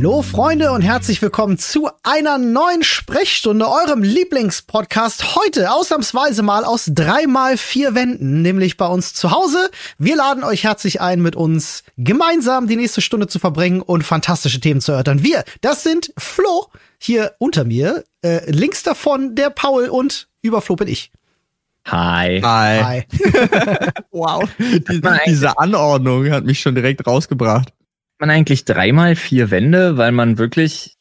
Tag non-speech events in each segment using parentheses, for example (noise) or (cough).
Hallo Freunde und herzlich willkommen zu einer neuen Sprechstunde, eurem Lieblingspodcast. Heute ausnahmsweise mal aus dreimal vier Wänden, nämlich bei uns zu Hause. Wir laden euch herzlich ein, mit uns gemeinsam die nächste Stunde zu verbringen und fantastische Themen zu erörtern. Wir, das sind Flo hier unter mir, äh, links davon der Paul und über Flo bin ich. Hi. Hi. Hi. (laughs) wow. Die, diese Anordnung hat mich schon direkt rausgebracht. Man eigentlich dreimal vier Wände, weil man wirklich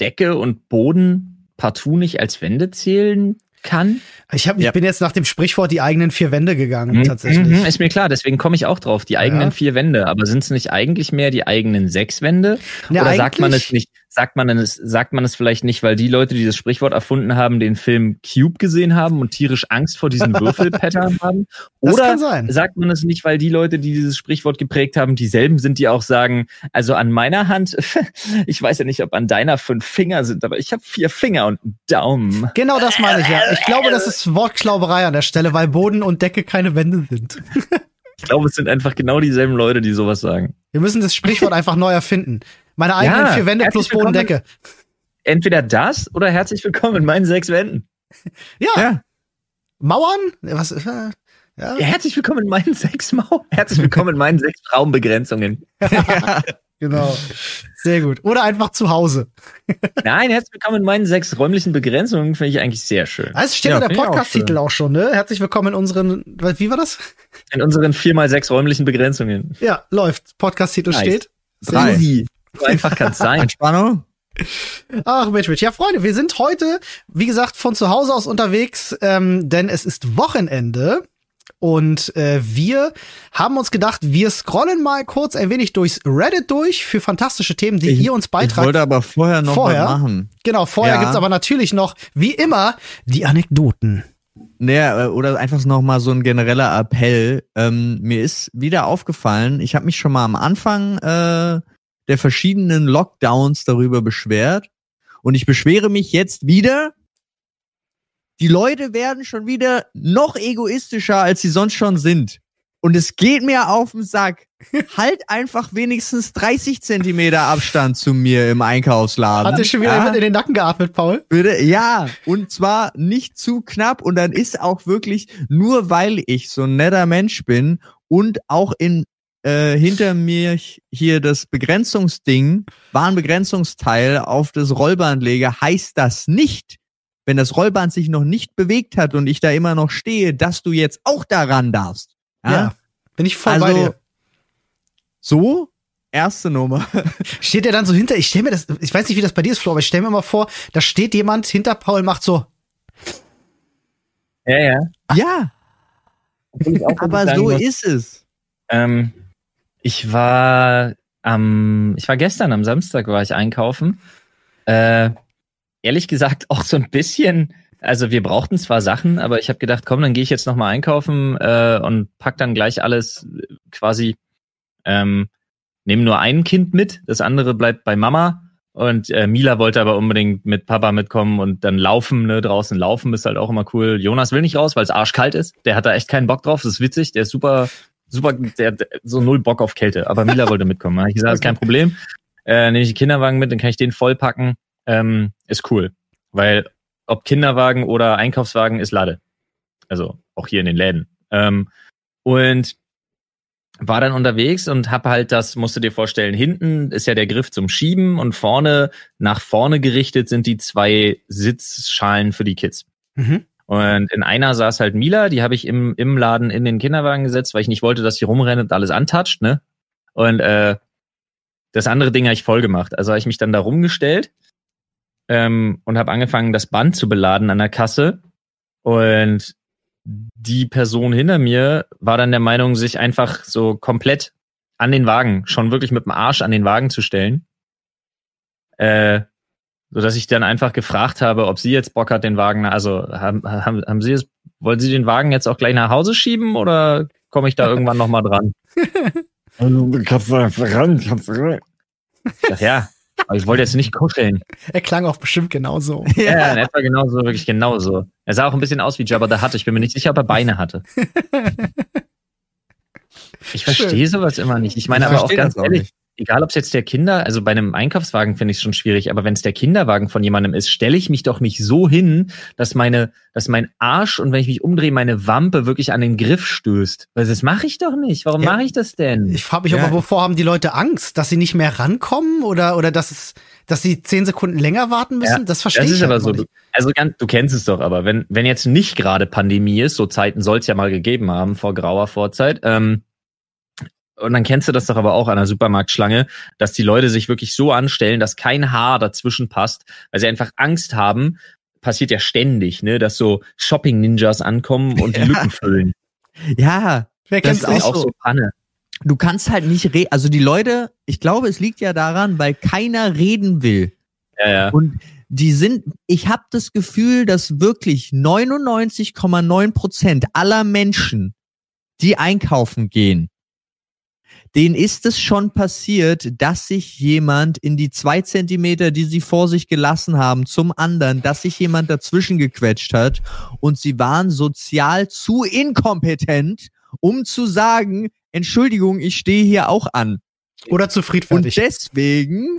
Decke und Boden partout nicht als Wände zählen kann. Ich, hab, ich Ja. bin jetzt nach dem Sprichwort die eigenen vier Wände gegangen, Mhm, tatsächlich. mhm, Ist mir klar, deswegen komme ich auch drauf. Die eigenen Ja. vier Wände. Aber sind es nicht eigentlich mehr die eigenen sechs Wände? Ja, Oder sagt man es nicht? Sagt man es, sagt man es vielleicht nicht, weil die Leute, die das Sprichwort erfunden haben, den Film Cube gesehen haben und tierisch Angst vor diesen (laughs) Würfelpattern haben? Oder sagt man es nicht, weil die Leute, die dieses Sprichwort geprägt haben, dieselben sind, die auch sagen, also an meiner Hand, (laughs) ich weiß ja nicht, ob an deiner fünf Finger sind, aber ich habe vier Finger und einen Daumen. Genau das meine ich ja. Ich glaube, das ist Wortklauberei an der Stelle, weil Boden und Decke keine Wände sind. Ich glaube, es sind einfach genau dieselben Leute, die sowas sagen. Wir müssen das Sprichwort (laughs) einfach neu erfinden. Meine eigenen Ja, vier Wände plus Boden, willkommen. Decke. Entweder das oder herzlich willkommen in meinen sechs Wänden. (laughs) Ja. Ja. Mauern? Was? äh, Ja. Ja, herzlich willkommen in meinen sechs Mau. Herzlich willkommen in meinen sechs Raumbegrenzungen. (laughs) Genau. Sehr gut. Oder einfach zu Hause. (laughs) Nein, herzlich willkommen in meinen sechs räumlichen Begrenzungen, finde ich eigentlich sehr schön. Also steht Ja, in der auch Podcast-Titel schön. auch, schon, ne? Herzlich willkommen in unseren, wie war das? In unseren vier mal sechs räumlichen Begrenzungen. Ja, läuft. Podcast-Titel Nice. steht. Drei. Easy. So (laughs) einfach kann es sein. Entspannung? Ach, Mensch, Mensch. Ja, Freunde, wir sind heute, wie gesagt, von zu Hause aus unterwegs, ähm, denn es ist Wochenende. Und äh, wir haben uns gedacht, wir scrollen mal kurz ein wenig durchs Reddit durch für fantastische Themen, die Ich- ihr uns Ich beitragt. wollte aber vorher noch Vorher? was machen. genau, vorher Ja. gibt's aber natürlich noch, wie immer, die Anekdoten. Naja, äh, oder einfach noch mal so ein genereller Appell. Ähm, mir ist wieder aufgefallen, ich habe mich schon mal am Anfang äh, der verschiedenen Lockdowns darüber beschwert. Und ich beschwere mich jetzt wieder. Die Leute werden schon wieder noch egoistischer, als sie sonst schon sind. Und es geht mir auf den Sack. halt einfach wenigstens 30 Zentimeter Abstand zu mir im Einkaufsladen. Hat dir schon wieder Ja? jemand in den Nacken geatmet, Paul? Würde, ja, und zwar nicht zu knapp und dann ist auch wirklich, nur weil ich so ein netter Mensch bin und auch in äh, hinter mir hier das Begrenzungsding, Warnbegrenzungsteil auf das Rollband lege, heißt das nicht, wenn das Rollband sich noch nicht bewegt hat und ich da immer noch stehe, dass du jetzt auch daran darfst. Ja. Bin ich voll Also, bei dir. So, erste Nummer. (laughs) Steht der dann so hinter, ich stell mir das, ich weiß nicht, wie das bei dir ist, Flo, aber ich stell mir mal vor, da steht jemand hinter Paul, macht so, Ja, ja. ja, aber so ist es. Ähm, ich war am, ich war gestern am Samstag war ich einkaufen. Äh, ehrlich gesagt auch so ein bisschen. Also wir brauchten zwar Sachen, aber ich habe gedacht, komm, dann gehe ich jetzt noch mal einkaufen äh, und pack dann gleich alles äh, quasi. Ähm, nehme nur ein Kind mit, das andere bleibt bei Mama. Und äh, Mila wollte aber unbedingt mit Papa mitkommen und dann laufen, ne, draußen laufen ist halt auch immer cool. Jonas will nicht raus, weil es arschkalt ist. Der hat da echt keinen Bock drauf. Das ist witzig. Der ist super, super, der hat so null Bock auf Kälte. Aber Mila wollte mitkommen. Da ich gesagt, ist kein Problem. Äh, nehme ich den Kinderwagen mit, dann kann ich den vollpacken. Ähm, ist cool. Weil ob Kinderwagen oder Einkaufswagen ist Lade. Also auch hier in den Läden. Ähm, und war dann unterwegs und hab halt das, musst du dir vorstellen, hinten ist ja der Griff zum Schieben und vorne, nach vorne gerichtet sind die zwei Sitzschalen für die Kids. mhm. Und in einer saß halt Mila, die habe ich im, im Laden in den Kinderwagen gesetzt, weil ich nicht wollte, dass sie rumrennt und alles antatscht, ne? Und äh, das andere Ding habe ich voll gemacht. Also habe ich mich dann da rumgestellt ähm, und habe angefangen, das Band zu beladen an der Kasse. Und die Person hinter mir war dann der Meinung, sich einfach so komplett an den Wagen, schon wirklich mit dem Arsch an den Wagen zu stellen. Äh, so dass ich dann einfach gefragt habe, ob sie jetzt Bock hat, den Wagen, also haben, haben, haben sie es, wollen sie den Wagen jetzt auch gleich nach Hause schieben oder komme ich da (laughs) irgendwann nochmal dran? Also, kannst du einfach ran, kannst du ran. Dachte, ja, aber ich wollte jetzt nicht kuscheln. Er klang auch bestimmt genauso. (laughs) Ja, in etwa genauso, wirklich genauso. Er sah auch ein bisschen aus wie Jabba the Hutt. Ich bin mir nicht sicher, ob er Beine hatte. (laughs) Ich verstehe sowas immer nicht. Ich meine Ich aber auch ganz ehrlich, nicht. Egal ob es jetzt der Kinder, also bei einem Einkaufswagen finde ich es schon schwierig, aber wenn es der Kinderwagen von jemandem ist, stelle ich mich doch nicht so hin, dass meine, dass mein Arsch und wenn ich mich umdrehe, meine Wampe wirklich an den Griff stößt. Weil das mache ich doch nicht. Warum Ja. mache ich das denn? Ich frage mich Ja. aber, wovor haben die Leute Angst? Dass sie nicht mehr rankommen oder, oder dass, es, dass sie zehn Sekunden länger warten müssen? Ja, das verstehe Das ich ist aber einfach so. nicht. Du, also ganz, du kennst es doch, aber wenn, wenn jetzt nicht gerade Pandemie ist, so Zeiten soll es ja mal gegeben haben vor grauer Vorzeit, ähm, und dann kennst du das doch aber auch an der Supermarktschlange, dass die Leute sich wirklich so anstellen, dass kein Haar dazwischen passt, weil sie einfach Angst haben, passiert ja ständig, ne, dass so Shopping-Ninjas ankommen und die (laughs) Ja. Lücken füllen. Ja, Wer das kennt's Das ist auch so Panne. du kannst halt nicht reden. Also die Leute, ich glaube, es liegt ja daran, weil keiner reden will. Ja, ja. Und die sind, ich habe das Gefühl, dass wirklich 99,9 Prozent aller Menschen, die einkaufen gehen, denen ist es schon passiert, dass sich jemand in die zwei Zentimeter, die sie vor sich gelassen haben, zum anderen, dass sich jemand dazwischen gequetscht hat und sie waren sozial zu inkompetent, um zu sagen, Entschuldigung, ich stehe hier auch an. Oder zu Und friedfertig. deswegen,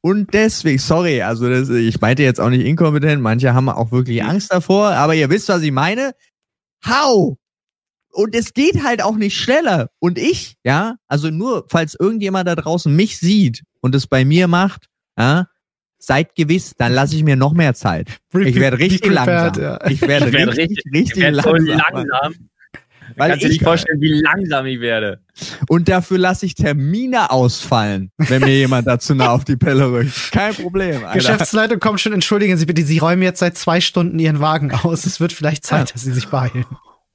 und deswegen, sorry, also das, ich meinte jetzt auch nicht inkompetent, manche haben auch wirklich Angst davor, aber ihr wisst, was ich meine. How? Und es geht halt auch nicht schneller. Und ich, ja, also nur, falls irgendjemand da draußen mich sieht und es bei mir macht, ja, seid gewiss, dann lasse ich mir noch mehr Zeit. Ich werde richtig langsam. ja. Ich werde Ich werde richtig, richtig- richtig Ich werde so langsam. langsam. Weil Kannst du dir ich- nicht vorstellen, wie langsam ich werde. Und dafür lasse ich Termine ausfallen, wenn mir jemand dazu nah auf die Pelle rückt. Kein Problem, Alter. Geschäftsleitung kommt schon, entschuldigen Sie bitte, Sie räumen jetzt seit zwei Stunden Ihren Wagen aus. Es wird vielleicht Zeit, Ja. dass Sie sich beeilen.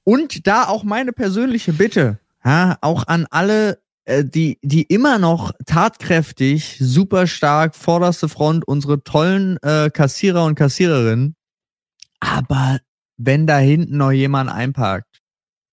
Und da auch meine persönliche Bitte, ja, auch an alle, äh, die, die immer noch tatkräftig, super stark, vorderste Front, unsere tollen äh, Kassierer und Kassiererinnen. Aber wenn da hinten noch jemand einparkt,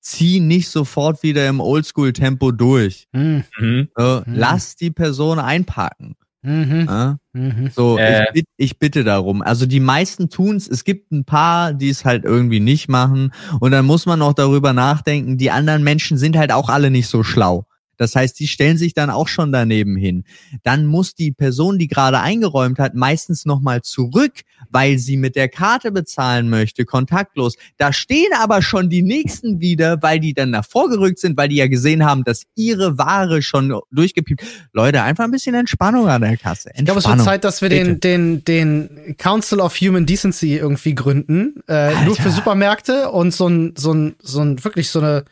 zieh nicht sofort wieder im Oldschool-Tempo durch. Hm. Mhm. Äh, Mhm. Lass die Person einparken. Mhm. Ja? Mhm. So, Äh. ich, bitt, ich bitte darum. Also die meisten tun's. Es gibt ein paar, die es halt irgendwie nicht machen. Und dann muss man noch darüber nachdenken. Die anderen Menschen sind halt auch alle nicht so schlau. Das heißt, die stellen sich dann auch schon daneben hin. Dann muss die Person, die gerade eingeräumt hat, meistens nochmal zurück, weil sie mit der Karte bezahlen möchte, kontaktlos. Da stehen aber schon die nächsten wieder, weil die dann davor gerückt sind, weil die ja gesehen haben, dass ihre Ware schon durchgepiept. Leute, einfach ein bisschen Entspannung an der Kasse. Ich glaube, es wird Entspannung. Zeit, dass wir den, den, den Council of Human Decency irgendwie gründen. Äh, nur für. Supermärkte und so ein, so ein, so ein, wirklich so eine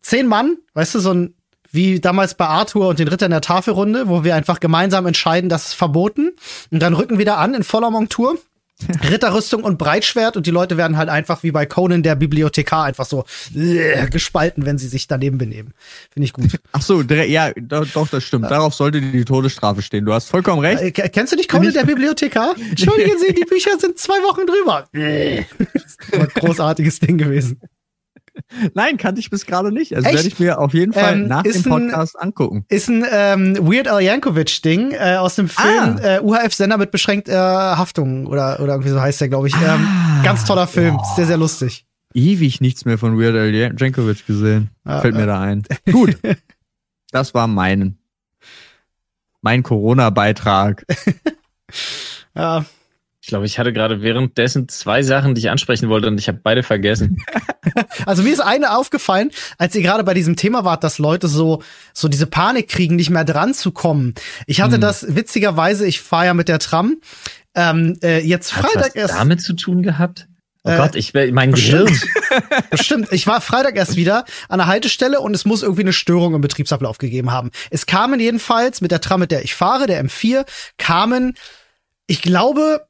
zehn Mann, weißt du, so ein, wie damals bei Arthur und den Ritter in der Tafelrunde, wo wir einfach gemeinsam entscheiden, das ist verboten. Und dann rücken wir da an in voller Montur. (laughs) Ritterrüstung und Breitschwert und die Leute werden halt einfach wie bei Conan der Bibliothekar einfach so äh, gespalten, wenn sie sich daneben benehmen. Finde ich gut. Ach so, ja, do, doch, das stimmt. Darauf sollte die Todesstrafe stehen. Du hast vollkommen recht. Äh, ke- kennst du nicht Conan der Bibliothekar? (laughs) Entschuldigen Sie, die Bücher sind zwei Wochen drüber. das ist ein großartiges Ding gewesen. (laughs) Nein, kannte ich bis gerade nicht. Also Echt? werde ich mir auf jeden Fall Ähm, nach dem ein- Podcast angucken. Ist ein ähm, Weird Al Yankovic-Ding äh, aus dem Film Ah. äh, UHF-Sender mit beschränkter Haftung oder, oder irgendwie so heißt der, glaube ich. Ähm, Ah. ganz toller Film, sehr, sehr lustig. Ewig nichts mehr von Weird Al Jankovic gesehen. Ah, Fällt mir ah. da ein. Gut. (laughs) Das war mein, mein Corona-Beitrag. (laughs) Ja, Ich glaube, ich hatte gerade währenddessen zwei Sachen, die ich ansprechen wollte und ich habe beide vergessen. (laughs) Also mir ist eine aufgefallen, als ihr gerade bei diesem Thema wart, dass Leute so so diese Panik kriegen, nicht mehr dran zu kommen. Ich hatte Hm. das witzigerweise, ich fahre ja mit der Tram. Ähm, äh, jetzt Hat Freitag was erst. damit zu tun gehabt? Oh Äh, Gott, ich mein. Gehirn. (laughs) Bestimmt. Ich war Freitag erst wieder an der Haltestelle und es muss irgendwie eine Störung im Betriebsablauf gegeben haben. Es kamen jedenfalls mit der Tram, mit der ich fahre, der M4, kamen, ich glaube,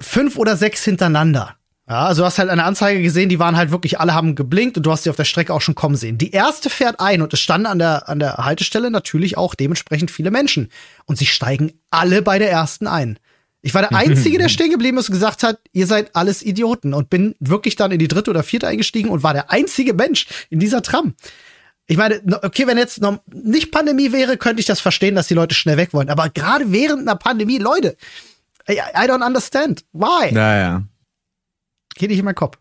fünf oder sechs hintereinander. Ja, also du hast halt eine Anzeige gesehen, die waren halt wirklich, alle haben geblinkt und du hast sie auf der Strecke auch schon kommen sehen. Die erste fährt ein und es standen an der, an der Haltestelle natürlich auch dementsprechend viele Menschen. Und sie steigen alle bei der ersten ein. Ich war der (laughs) Einzige, der stehen geblieben ist und gesagt hat, ihr seid alles Idioten und bin wirklich dann in die dritte oder vierte eingestiegen und war der einzige Mensch in dieser Tram. Ich meine, okay, wenn jetzt noch nicht Pandemie wäre, könnte ich das verstehen, dass die Leute schnell weg wollen. Aber gerade während einer Pandemie, Leute, I, I don't understand. Why? Naja. Geht nicht in meinen Kopf.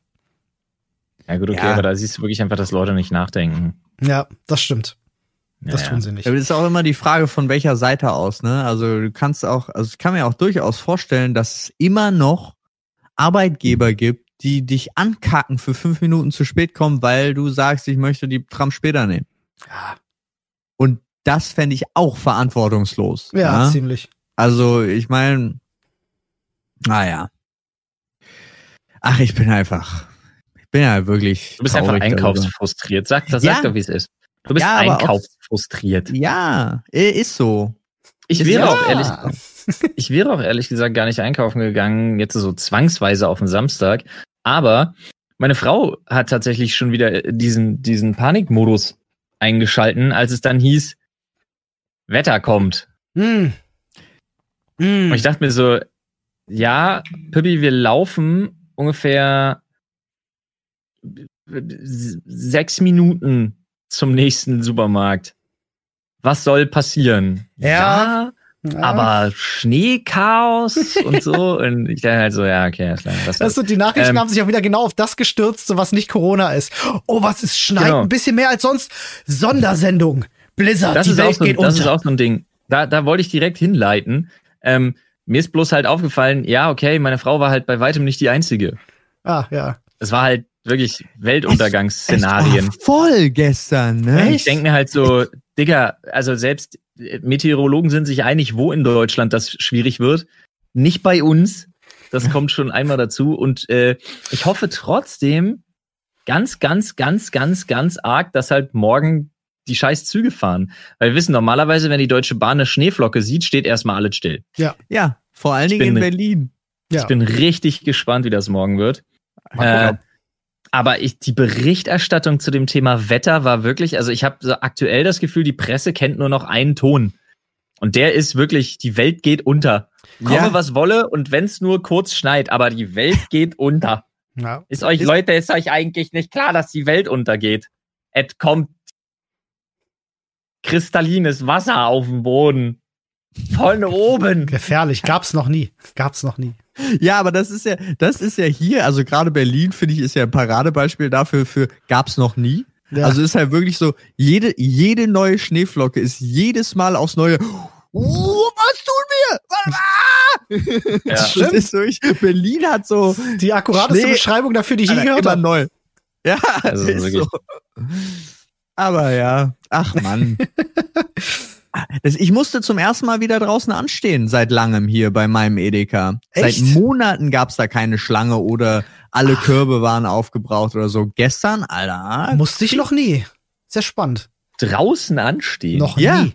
Ja gut, okay, Ja. aber da siehst du wirklich einfach, dass Leute nicht nachdenken. Ja, das stimmt. Das Ja, tun sie nicht. Ja, aber Das ist auch immer die Frage von welcher Seite aus, ne? Also du kannst auch, also ich kann mir auch durchaus vorstellen, dass es immer noch Arbeitgeber gibt, die dich ankacken für fünf Minuten zu spät kommen, weil du sagst, ich möchte die Tram später nehmen. Ja, Und das fände ich auch verantwortungslos. ja, ziemlich. Also ich meine, naja. Ach, ich bin einfach, ich bin ja wirklich. Du bist einfach einkaufsfrustriert. Sag, das Ja. sag doch, wie es ist. Du bist Ja, einkaufsfrustriert. Ja, äh, ist so. Ich Ist wäre ja- auch ehrlich, ich wäre auch ehrlich gesagt gar nicht einkaufen gegangen, jetzt so zwangsweise auf den Samstag. Aber meine Frau hat tatsächlich schon wieder diesen, diesen Panikmodus eingeschalten, als es dann hieß, Wetter kommt. Hm. Hm. Und ich dachte mir so, ja, Pippi, wir laufen ungefähr sechs Minuten zum nächsten Supermarkt. Was soll passieren? Ja. Ja, aber Schneechaos und so. (laughs) Und ich dachte halt so, ja, okay, alles klar. Das Das sind die Nachrichten Ähm, haben sich auch wieder genau auf das gestürzt, so was nicht Corona ist. Oh, was ist schneit Genau. ein bisschen mehr als sonst. Sondersendung. Blizzard, das die ist, auch Welt so, geht das ist unter. auch so ein Ding. Da, da wollte ich direkt hinleiten. Ähm, mir ist bloß halt aufgefallen, ja, okay, meine Frau war halt bei weitem nicht die einzige. ah, ja. Es war halt wirklich Weltuntergangsszenarien. war voll gestern, ne? Ich denke mir halt so, Digga, also selbst Meteorologen sind sich einig, wo in Deutschland das schwierig wird. Nicht bei uns. Das (laughs) kommt schon einmal dazu. Und äh, ich hoffe trotzdem ganz, ganz, ganz, ganz, ganz arg, dass halt morgen die scheiß Züge fahren. Weil wir wissen, normalerweise, wenn die Deutsche Bahn eine Schneeflocke sieht, steht erstmal alles still. Ja, vor allen Ich Dingen in Berlin. Ja. Ich bin richtig gespannt, wie das morgen wird. Äh, aber ich, die Berichterstattung zu dem Thema Wetter war wirklich, also ich habe so aktuell das Gefühl, die Presse kennt nur noch einen Ton. Und der ist wirklich, die Welt geht unter. Komme, Ja. was wolle, und wenn es nur kurz schneit, aber die Welt (laughs) geht unter. ja. Ist euch, Ist- Leute, ist euch eigentlich nicht klar, dass die Welt untergeht? Es kommt kristallines Wasser auf den Boden. Von oben. Gefährlich. Gab's noch nie. Gab's noch nie. Ja, aber das ist ja, das ist ja hier, also gerade Berlin, finde ich, ist ja ein Paradebeispiel dafür, für gab's noch nie. Ja. Also ist halt wirklich so, jede, jede neue Schneeflocke ist jedes Mal aufs Neue. Oh, was tun wir? Ah! Ja. das ist so, ich, Berlin hat so die akkurateste Schnee- Beschreibung dafür, die ich je gehört immer habe. neu. Ja, Also (laughs) ist wirklich. so. Aber ja, ach Mann. (laughs) Ich musste zum ersten Mal wieder draußen anstehen, seit langem hier bei meinem Edeka. Echt? Seit Monaten gab's da keine Schlange oder alle Körbe waren aufgebraucht oder so. Gestern, Alter. Musste ich noch nie. Sehr spannend. Draußen anstehen. Noch Ja. nie.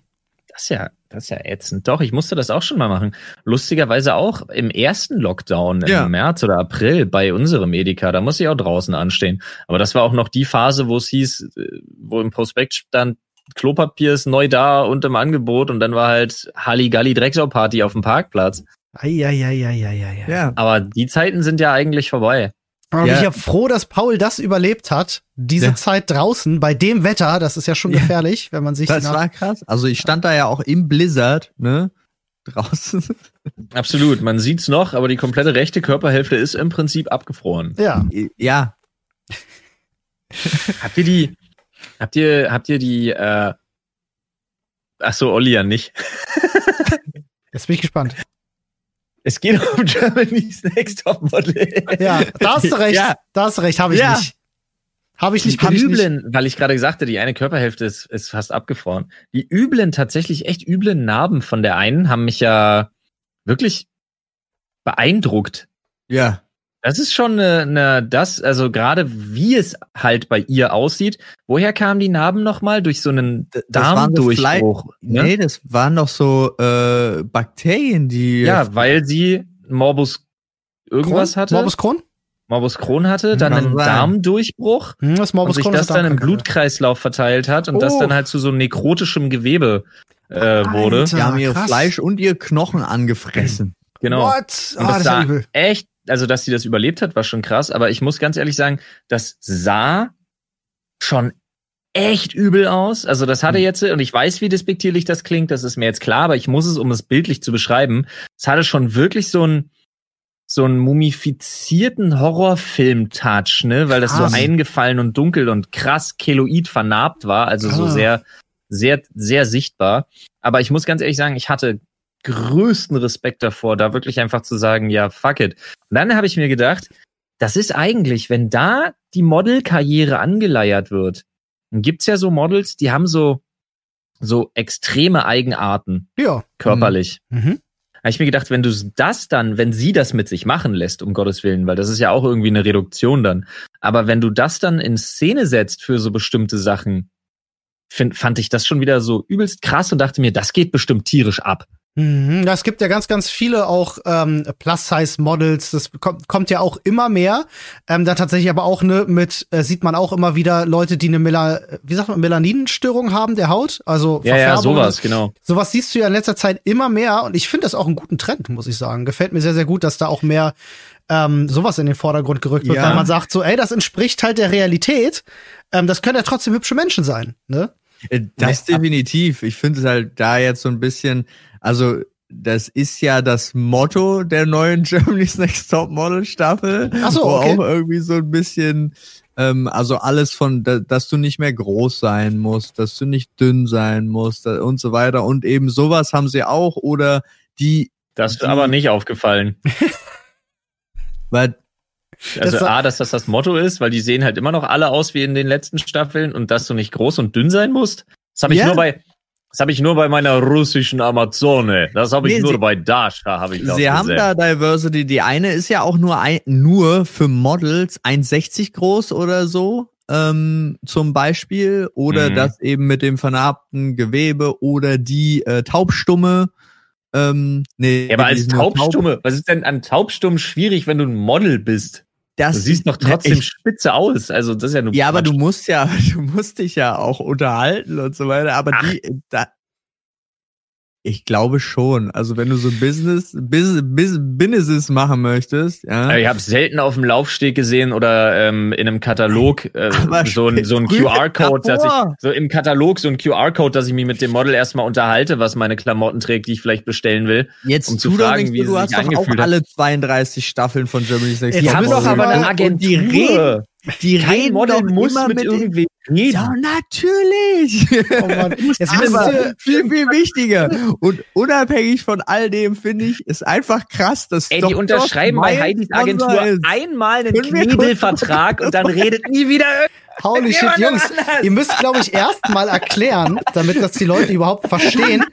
Das ist ja, das ist ja ätzend. Doch, ich musste das auch schon mal machen. Lustigerweise auch im ersten Lockdown Ja. im März oder April bei unserem Edeka. Da musste ich auch draußen anstehen. Aber das war auch noch die Phase, wo es hieß, äh, wo im Prospekt stand, Klopapier ist neu da und im Angebot und dann war halt Halligalli Drecksau-Party auf dem Parkplatz. Eieieiei. Ja. Aber die Zeiten sind ja eigentlich vorbei. Und Ja. ich bin froh, dass Paul das überlebt hat. Diese Ja. Zeit draußen, bei dem Wetter, das ist ja schon Ja. gefährlich, wenn man sich Das war krass. Also ich stand da ja auch im Blizzard, ne? Draußen. (laughs) Absolut. Man sieht's noch, aber die komplette rechte Körperhälfte ist im Prinzip abgefroren. Ja. Ja. (laughs) Habt ihr die, habt ihr, habt ihr die, äh, ach so, Olli ja nicht. Jetzt bin ich gespannt. Es geht um (laughs) Germany's Next Topmodel. Ja, da hast du recht. Ja. Da hast du recht, habe ich Ja. nicht. Habe ich Die nicht, bin ich nicht. üblen, weil ich gerade gesagt hatte, die eine Körperhälfte ist, ist fast abgefroren. Die üblen, tatsächlich echt üblen Narben von der einen haben mich ja wirklich beeindruckt. Ja. Das ist schon eine, eine das, also gerade wie es halt bei ihr aussieht. Woher kamen die Narben nochmal? Durch so einen das so Darmdurchbruch. Ne? Nee, das waren doch so äh, Bakterien, die. Ja, weil sie Morbus irgendwas Crohn? hatte. Morbus Crohn? Morbus Crohn hatte, dann Kann einen sein. Darmdurchbruch Hm, das und Morbus sich Crohn das dann im. Blutkreislauf verteilt hat und das Oh. dann halt zu so nekrotischem Gewebe äh, wurde. Alter. Die haben ihr krass. Fleisch und ihr Knochen angefressen. Genau. What? Und Ah, das das ist ja sah echt, also dass sie das überlebt hat, war schon krass, aber ich muss ganz ehrlich sagen, das sah schon echt übel aus. Also das hatte jetzt, und ich weiß, wie despektierlich das klingt, das ist mir jetzt klar, aber ich muss es, um es bildlich zu beschreiben, es hatte schon wirklich so ein so einen mumifizierten Horrorfilm-Touch, ne, weil das Krass. so eingefallen und dunkel und krass keloid vernarbt war, also so Ah. sehr sehr, sehr sichtbar. Aber ich muss ganz ehrlich sagen, ich hatte größten Respekt davor, da wirklich einfach zu sagen, ja, fuck it. Und dann habe ich mir gedacht, das ist eigentlich, wenn da die Modelkarriere angeleiert wird, dann gibt's ja so Models, die haben so, so extreme Eigenarten Ja. körperlich. Mhm. Habe ich mir gedacht, wenn du das dann, wenn sie das mit sich machen lässt, um Gottes Willen, weil das ist ja auch irgendwie eine Reduktion dann. Aber wenn du das dann in Szene setzt für so bestimmte Sachen, find, fand ich das schon wieder so übelst krass und dachte mir, das geht bestimmt tierisch ab. Mhm. Es gibt ja ganz, ganz viele auch ähm, Plus-Size-Models. Das kommt, kommt ja auch immer mehr. Ähm, da tatsächlich aber auch ne mit äh, sieht man auch immer wieder Leute, die eine Mela wie sagt man Melaninstörung haben der Haut. Also Ja, ja, sowas, genau. Sowas siehst du ja in letzter Zeit immer mehr und ich finde das auch einen guten Trend, muss ich sagen. Gefällt mir sehr, sehr gut, dass da auch mehr ähm, sowas in den Vordergrund gerückt wird, Ja. weil man sagt so, ey, das entspricht halt der Realität. Ähm, das können ja trotzdem hübsche Menschen sein, ne? Äh, Das definitiv. Ich finde es halt da jetzt so ein bisschen, also das ist ja das Motto der neuen (laughs) Germany's Next Top Model Staffel. Ach so, wo okay. auch irgendwie so ein bisschen, ähm, also alles von, da, dass du nicht mehr groß sein musst, dass du nicht dünn sein musst da, und so weiter. Und eben sowas haben sie auch oder die, Das ist Die- aber nicht aufgefallen. (laughs) weil Also Das- A, dass das das Motto ist, weil die sehen halt immer noch alle aus wie in den letzten Staffeln und dass du nicht groß und dünn sein musst. Das habe ich Ja. nur bei das habe ich nur bei meiner russischen Amazone. Das habe ich Nee, nur sie- bei Dasha habe ich das Sie haben gesehen. da Diversity. Die eine ist ja auch nur ein, nur für Models 1,60 groß oder so. Ähm, zum Beispiel. Oder Mhm. das eben mit dem vernarbten Gewebe oder die äh, Taubstumme. Ähm, nee, ja, aber als nur taub. Taubstumme, was ist denn an Taubstumm schwierig, wenn du ein Model bist? Das, Du siehst doch trotzdem Ich, spitze aus. Also das ist ja nur ja, aber du Quatsch. musst ja, (laughs) du musst dich ja auch unterhalten und so weiter. Aber Ach. die, da, ich glaube schon. Also wenn du so Business, Business, Businesses machen möchtest, ja. Ich habe selten auf dem Laufsteg gesehen oder ähm, in einem Katalog äh, (laughs) so ein, so ein QR-Code, dass ich so im Katalog so ein QR-Code, dass ich mich mit dem Model erstmal unterhalte, was meine Klamotten trägt, die ich vielleicht bestellen will. Jetzt um zu fragen, wie du sich hast doch auch angefühlt hat. alle 32 Staffeln von Germany's Next Top haben wir Model doch aber eine. Und Die reden, die Kein reden Model doch muss immer mit, mit irgendwem reden. Ja, natürlich. (laughs) Oh Mann. Müsst ist aber viel, viel wichtiger. Und unabhängig von all dem, finde ich, ist einfach krass, dass Ey, doch die unterschreiben bei Heidis Agentur einmal einen Knebelvertrag und dann redet nie wieder holy shit, Jungs, anders. ihr müsst, glaube ich, erst mal erklären, damit das die Leute überhaupt verstehen,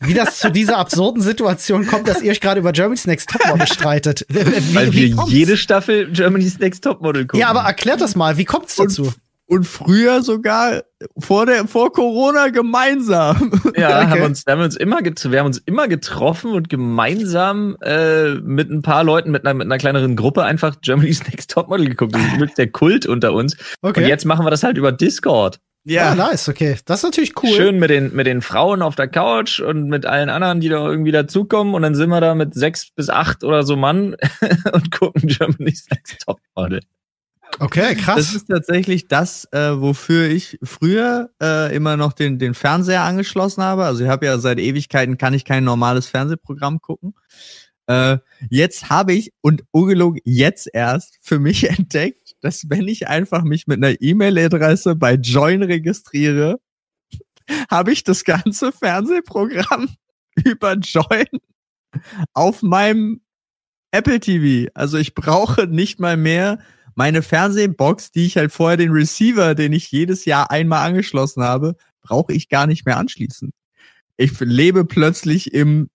wie das zu dieser absurden Situation kommt, dass ihr euch gerade über Germany's Next Topmodel streitet. Wie, Weil wir jede Staffel Germany's Next Topmodel gucken. Ja, aber erklärt das mal, wie kommt's dazu? Und früher sogar vor der, vor Corona gemeinsam. Ja, (laughs) Okay. haben uns, haben wir uns immer wir haben uns immer getroffen und gemeinsam äh, mit ein paar Leuten, mit einer, mit einer kleineren Gruppe einfach Germany's Next Topmodel geguckt. Das ist wirklich der Kult unter uns. Okay. Und jetzt machen wir das halt über Discord. Ja, nice, okay. Das ist natürlich cool. Schön mit den, mit den Frauen auf der Couch und mit allen anderen, die da irgendwie dazukommen. Und dann sind wir da mit sechs bis acht oder so Mann (laughs) und gucken Germany's Next Topmodel. Okay, Das krass. ist tatsächlich das, äh, wofür ich früher äh, immer noch den, den Fernseher angeschlossen habe. Also ich habe ja seit Ewigkeiten kann ich kein normales Fernsehprogramm gucken. Äh, jetzt habe ich und ungelogen jetzt erst für mich (laughs) entdeckt, dass wenn ich einfach mich mit einer E-Mail-Adresse bei Join registriere, (laughs) habe ich das ganze Fernsehprogramm (laughs) über Join auf meinem Apple TV. Also ich brauche nicht mal mehr meine Fernsehbox, die ich halt vorher den Receiver, den ich jedes Jahr einmal angeschlossen habe, brauche ich gar nicht mehr anschließen. Ich lebe plötzlich im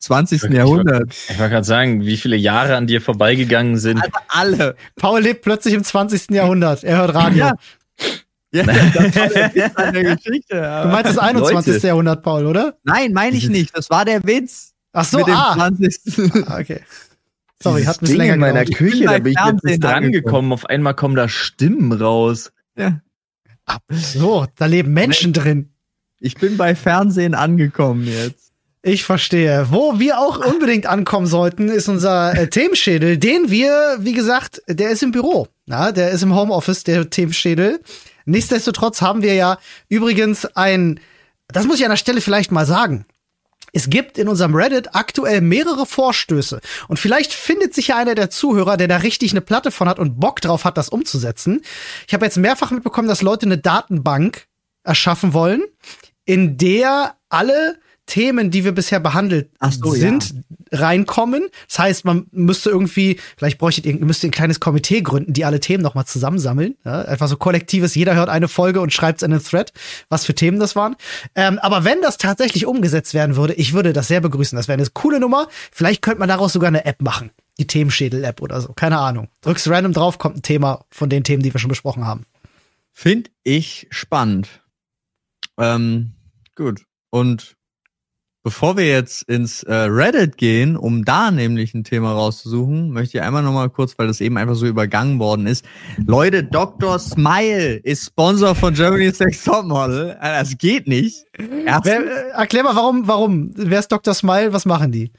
20. Wirklich? Jahrhundert. Ich wollte gerade sagen, wie viele Jahre an dir vorbeigegangen sind. Also alle. Paul lebt plötzlich im 20. Jahrhundert. Er hört Radio. Ja. Ja, (laughs) das war der Witz an der Geschichte. Du meinst das 21. Leute. Jahrhundert, Paul, oder? Nein, meine ich nicht. Das war der Witz. Ach so, mit dem ah. 20. Ah, Okay. Sorry, hat Ding länger in meiner gedauert. Küche, da bin ich jetzt nicht dran angekommen. gekommen. Auf einmal kommen da Stimmen raus. ja. So, da leben Menschen drin. Ich bin bei Fernsehen angekommen jetzt. Ich verstehe. Wo wir auch unbedingt ankommen sollten, ist unser äh, Themenschädel, den wir, wie gesagt, der ist im Büro. Ja, der ist im Homeoffice, der Themenschädel. Nichtsdestotrotz haben wir ja übrigens ein, das muss ich an der Stelle vielleicht mal sagen. Es gibt in unserem Reddit aktuell mehrere Vorstöße. Und vielleicht findet sich ja einer der Zuhörer, der da richtig eine Platte von hat und Bock drauf hat, das umzusetzen. Ich habe jetzt mehrfach mitbekommen, dass Leute eine Datenbank erschaffen wollen, in der alle Themen, die wir bisher behandelt so, sind, reinkommen. Das heißt, man müsste irgendwie, vielleicht bräuchtet ihr, müsst ihr ein kleines Komitee gründen, die alle Themen nochmal zusammensammeln. Ja, einfach so kollektives, jeder hört eine Folge und schreibt es in einen Thread, was für Themen das waren. Ähm, aber wenn das tatsächlich umgesetzt werden würde, ich würde das sehr begrüßen. Das wäre eine coole Nummer. Vielleicht könnte man daraus sogar eine App machen. Die Themenschädel-App oder so. Keine Ahnung. Drückst random drauf, kommt ein Thema von den Themen, die wir schon besprochen haben. Find ich spannend. Ähm, gut. Und bevor wir jetzt ins äh, Reddit gehen, um da nämlich ein Thema rauszusuchen, möchte ich einmal nochmal kurz, weil das eben einfach so übergangen worden ist. Leute, Dr. Smile ist Sponsor von Germany's Next Topmodel. Äh, Das geht nicht. Wer, äh, erklär mal, warum, warum? Wer ist Dr. Smile? Was machen die?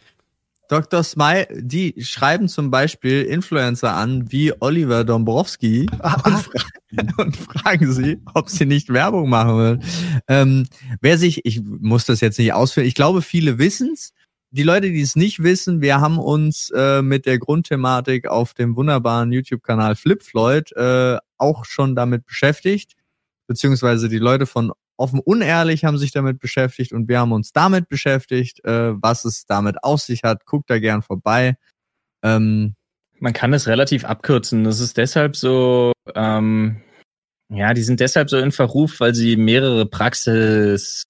Dr. Smile, die schreiben zum Beispiel Influencer an wie Oliver Dombrowski und, fragen, (laughs) und fragen sie, ob sie nicht Werbung machen will. Ähm, wer sich, ich muss das jetzt nicht ausführen, ich glaube, viele wissen's. Die Leute, die es nicht wissen, wir haben uns äh, mit der Grundthematik auf dem wunderbaren YouTube-Kanal Flip Floyd äh, auch schon damit beschäftigt, beziehungsweise die Leute von Offen Unehrlich haben sich damit beschäftigt und wir haben uns damit beschäftigt, äh, was es damit auf sich hat. Guckt da gern vorbei. Ähm, Man kann es relativ abkürzen. Das ist deshalb so, ähm, ja, die sind deshalb so in Verruf, weil sie mehrere Praxis,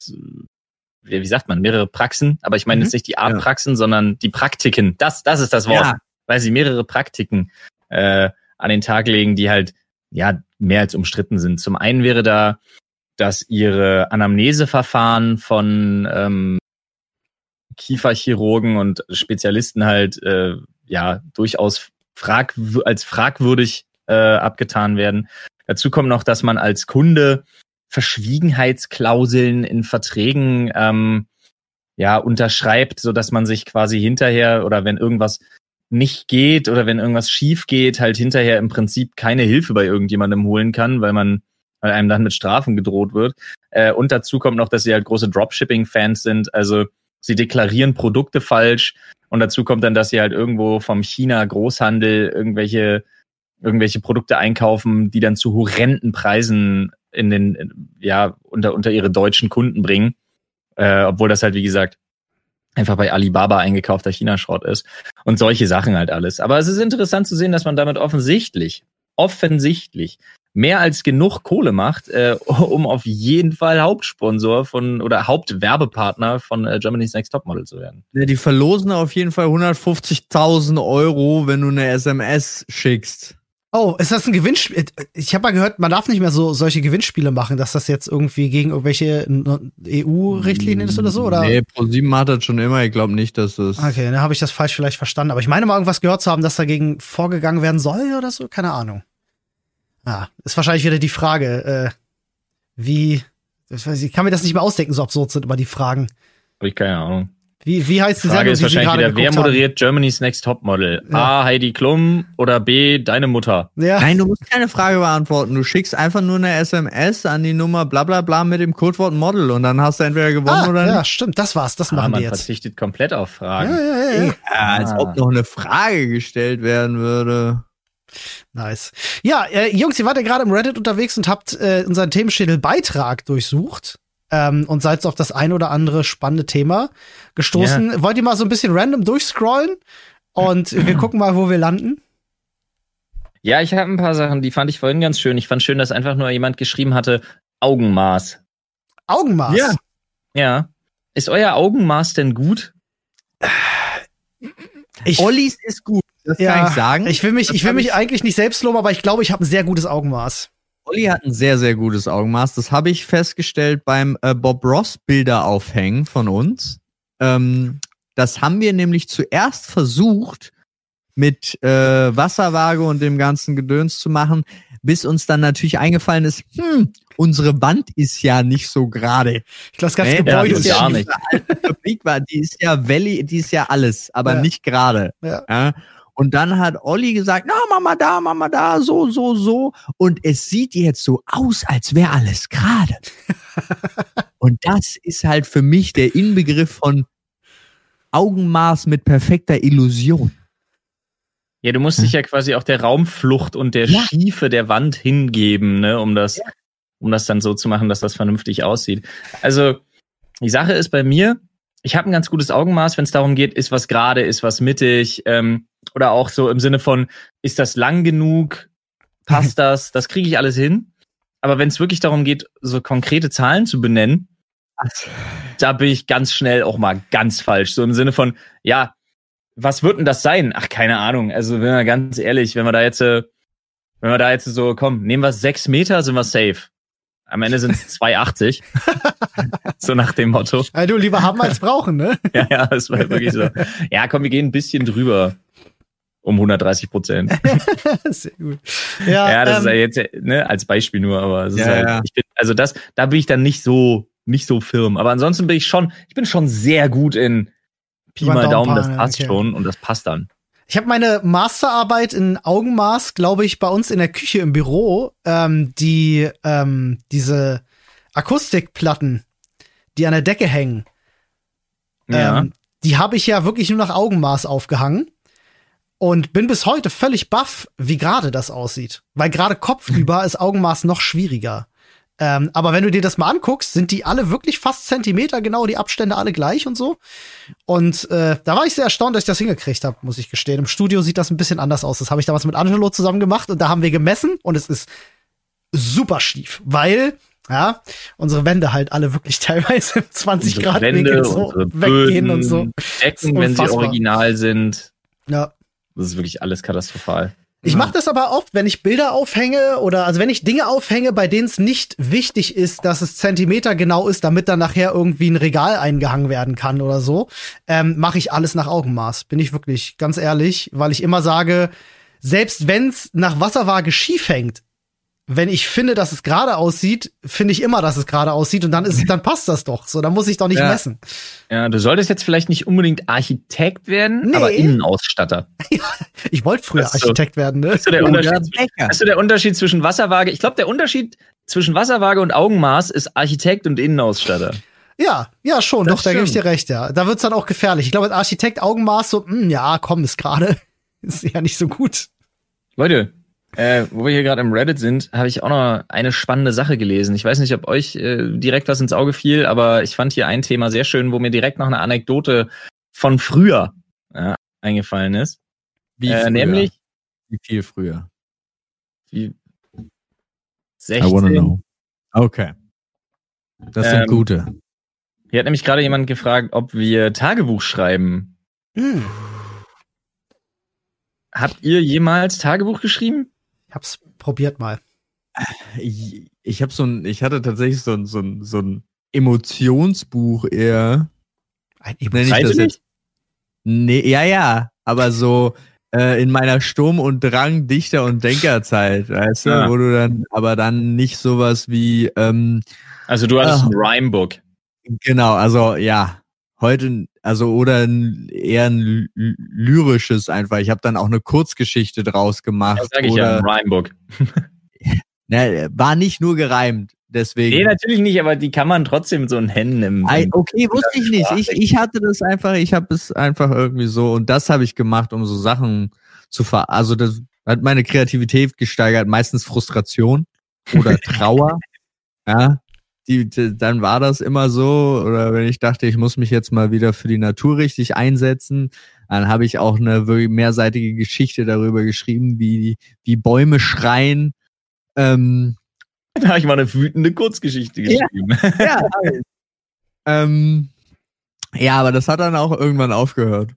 wie sagt man, mehrere Praxen, aber ich meine Mhm. jetzt nicht die Art Praxen, sondern die Praktiken. Das, das ist das Wort. Ja. Weil sie mehrere Praktiken äh, an den Tag legen, die halt ja mehr als umstritten sind. Zum einen wäre da, dass ihre Anamneseverfahren von ähm, Kieferchirurgen und Spezialisten halt äh, ja durchaus frag als fragwürdig äh, abgetan werden. Dazu kommt noch, dass man als Kunde Verschwiegenheitsklauseln in Verträgen ähm, ja unterschreibt, so dass man sich quasi hinterher oder wenn irgendwas nicht geht oder wenn irgendwas schief geht, halt hinterher im Prinzip keine Hilfe bei irgendjemandem holen kann, weil man weil einem dann mit Strafen gedroht wird. Äh, und dazu kommt noch, dass sie halt große Dropshipping-Fans sind. Also sie deklarieren Produkte falsch. Und dazu kommt dann, dass sie halt irgendwo vom China-Großhandel irgendwelche, irgendwelche Produkte einkaufen, die dann zu horrenden Preisen in den, ja, unter, unter ihre deutschen Kunden bringen. Äh, obwohl das halt, wie gesagt, einfach bei Alibaba eingekaufter China-Schrott ist. Und solche Sachen halt alles. Aber es ist interessant zu sehen, dass man damit offensichtlich, offensichtlich mehr als genug Kohle macht, äh, (laughs) um auf jeden Fall Hauptsponsor von oder Hauptwerbepartner von äh, Germany's Next Topmodel zu werden. ne, die verlosen auf jeden Fall 150.000 Euro, wenn du eine SMS schickst. Oh, ist das ein Gewinnspiel? Ich habe mal gehört, man darf nicht mehr so solche Gewinnspiele machen, dass das jetzt irgendwie gegen irgendwelche EU-Richtlinien ist oder so, oder? Nee, ProSieben hat das schon immer. Ich glaube nicht, dass das. Okay, dann habe ich das falsch vielleicht verstanden. Aber ich meine mal irgendwas gehört zu haben, dass dagegen vorgegangen werden soll oder so. Keine Ahnung. Ja, ist wahrscheinlich wieder die Frage, äh, wie, ich, weiß, ich kann mir das nicht mehr ausdenken, so absurd sind immer die Fragen. Habe ich keine Ahnung. Wie, wie heißt die Die Frage Sendung, ist wahrscheinlich wieder, wer geguckt haben? moderiert Germany's Next Topmodel? Ja. A. Heidi Klum oder B. Deine Mutter? Ja, Nein, du musst keine Frage beantworten. Du schickst einfach nur eine SMS an die Nummer bla bla bla mit dem Codewort Model und dann hast du entweder gewonnen ah, oder ja, nicht. stimmt, das war's, das Ah, machen man die jetzt. verzichtet komplett auf Fragen. Ja, ja, ja, ja. Ja, als Ah. ob noch eine Frage gestellt werden würde. Nice. Ja, äh, Jungs, ihr wart ja gerade im Reddit unterwegs und habt äh, unseren Themenschädel-Beitrag durchsucht ähm, und seid auf das ein oder andere spannende Thema gestoßen. Wollt ihr mal so ein bisschen random durchscrollen? Und wir (clears throat) gucken mal, wo wir landen. Ja, ich habe ein paar Sachen, die fand ich vorhin ganz schön. Ich fand schön, dass einfach nur jemand geschrieben hatte, Augenmaß. Augenmaß. Ja. Ja. Ist euer Augenmaß denn gut? Ich, Ollis ist gut, das ja, kann ich sagen. ich will mich, Das ich will mich ich- eigentlich nicht selbst loben, aber ich glaube, ich habe ein sehr gutes Augenmaß. Olli hat ein sehr, sehr gutes Augenmaß. Das habe ich festgestellt beim äh, Bob Ross Bilder aufhängen von uns. Ähm, das haben wir nämlich zuerst versucht, mit äh, Wasserwaage und dem ganzen Gedöns zu machen, bis uns dann natürlich eingefallen ist, hm, unsere Wand ist ja nicht so gerade. Ich glaube, das ganze Nee, Gebäude ja, ist gar schief. nicht. Die Fabrik war, die ist ja Valley, die ist ja alles, aber Ja. nicht gerade. Ja. Ja. Und dann hat Olli gesagt, na, mach mal da, mach mal da, so, so, so. Und es sieht jetzt so aus, als wäre alles gerade. (laughs) Und das ist halt für mich der Inbegriff von Augenmaß mit perfekter Illusion. Ja, du musst dich ja quasi auch der Raumflucht und der Ja. Schiefe der Wand hingeben, ne, um das, um das dann so zu machen, dass das vernünftig aussieht. Also die Sache ist bei mir, ich habe ein ganz gutes Augenmaß, wenn es darum geht, ist was gerade, ist was mittig, ähm, oder auch so im Sinne von, ist das lang genug, passt (laughs) das, das kriege ich alles hin. Aber wenn es wirklich darum geht, so konkrete Zahlen zu benennen, da bin ich ganz schnell auch mal ganz falsch. So im Sinne von, ja, was wird denn das sein? Ach, keine Ahnung. Also, wenn wir ganz ehrlich, wenn wir da jetzt, äh, wenn wir da jetzt so, komm, nehmen wir sechs Meter, sind wir safe. Am Ende sind es 2,80. so nach dem Motto. Ja, du lieber haben als brauchen, ne? Ja, ja, das war wirklich so. Ja, komm, wir gehen ein bisschen drüber. Um 130 Prozent. (laughs) Sehr gut. Ja, Ja, das ähm, ist ja jetzt ne, als Beispiel nur, aber es ist Ja, halt, ja. ich bin, also das, da bin ich dann nicht so, nicht so firm. Aber ansonsten bin ich schon, ich bin schon sehr gut in Pi mal Daumen, das Daumen, passt okay. schon und das passt dann. Ich habe meine Masterarbeit in Augenmaß, glaube ich, bei uns in der Küche im Büro, ähm, die ähm, diese Akustikplatten, die an der Decke hängen, Ja. ähm, die habe ich ja wirklich nur nach Augenmaß aufgehangen und bin bis heute völlig baff, wie gerade das aussieht. Weil gerade kopfüber ist Augenmaß noch schwieriger. Ähm, aber wenn du dir das mal anguckst, sind die alle wirklich fast Zentimeter genau, die Abstände alle gleich und so. Und äh, da war ich sehr erstaunt, dass ich das hingekriegt habe, muss ich gestehen. Im Studio sieht das ein bisschen anders aus. Das habe ich damals mit Angelo zusammen gemacht und da haben wir gemessen und es ist super schief, weil ja, unsere Wände halt alle wirklich (laughs) teilweise im 20 Unsere Grad Wände, Winkel so weggehen Böden, und so. Decken, wenn sie original sind. Ja. Das ist wirklich alles katastrophal. Ich mache das aber oft, wenn ich Bilder aufhänge oder also wenn ich Dinge aufhänge, bei denen es nicht wichtig ist, dass es Zentimeter genau ist, damit dann nachher irgendwie ein Regal eingehangen werden kann oder so, ähm, mache ich alles nach Augenmaß. Bin ich wirklich ganz ehrlich, weil ich immer sage, selbst wenn's nach Wasserwaage schief hängt, wenn ich finde, dass es gerade aussieht, finde ich immer, dass es gerade aussieht und dann ist, dann passt das doch. So, dann muss ich doch nicht Ja. messen. Ja, du solltest jetzt vielleicht nicht unbedingt Architekt werden, Nee. aber Innenausstatter. (laughs) Ich wollte früher Das ist so. Architekt werden, ne? Das ist so der Unterschied. Weißt du, der Unterschied zwischen Wasserwaage? Ich glaube, der Unterschied zwischen Wasserwaage und Augenmaß ist Architekt und Innenausstatter. Ja, ja, schon, Das doch, da gebe ich stimmt. dir recht, ja. Da wird's dann auch gefährlich. Ich glaube, als Architekt Augenmaß so, hm, ja, komm, ist gerade, (laughs) ist ja nicht so gut. Leute, äh, wo wir hier gerade im Reddit sind, habe ich auch noch eine spannende Sache gelesen. Ich weiß nicht, ob euch äh, direkt was ins Auge fiel, aber ich fand hier ein Thema sehr schön, wo mir direkt noch eine Anekdote von früher ja, eingefallen ist. Wie äh, früher? nämlich Wie viel früher? wie I wanna 16. know. Okay. Das sind Ähm, gute. Hier hat nämlich gerade jemand gefragt, ob wir Tagebuch schreiben. Hm, Habt ihr jemals Tagebuch geschrieben? Ich hab's probiert mal. Ich, ich habe so ein, ich hatte tatsächlich so ein, so ein, so ein Emotionsbuch eher. Ein jetzt? Nee, ja, ja, aber so äh, in meiner Sturm- und Drang Dichter- und Denkerzeit, weißt du, Ja. wo du dann, aber dann nicht sowas wie, ähm, Also du hattest Ah. ein Rhymebook. genau, also ja, heute, also oder ein, eher ein ly- lyrisches einfach. Ich habe dann auch eine Kurzgeschichte draus gemacht. Das sage ich oder, ja, ein Rhymebook. Ne, war nicht nur gereimt, deswegen. Nee, natürlich nicht, aber die kann man trotzdem so in Händen im. Ei, okay, wusste ich nicht. Ich, ich hatte das einfach, ich habe es einfach irgendwie so und das habe ich gemacht, um so Sachen zu ver... Also das hat meine Kreativität gesteigert, meistens Frustration oder (laughs) Trauer. ja, die, die, dann war das immer so oder wenn ich dachte, ich muss mich jetzt mal wieder für die Natur richtig einsetzen, dann habe ich auch eine wirklich mehrseitige Geschichte darüber geschrieben, wie, wie Bäume schreien. Ähm, (laughs) Da habe ich mal eine wütende Kurzgeschichte Ja. geschrieben. ja, (laughs) ähm, ja, aber das hat dann auch irgendwann aufgehört.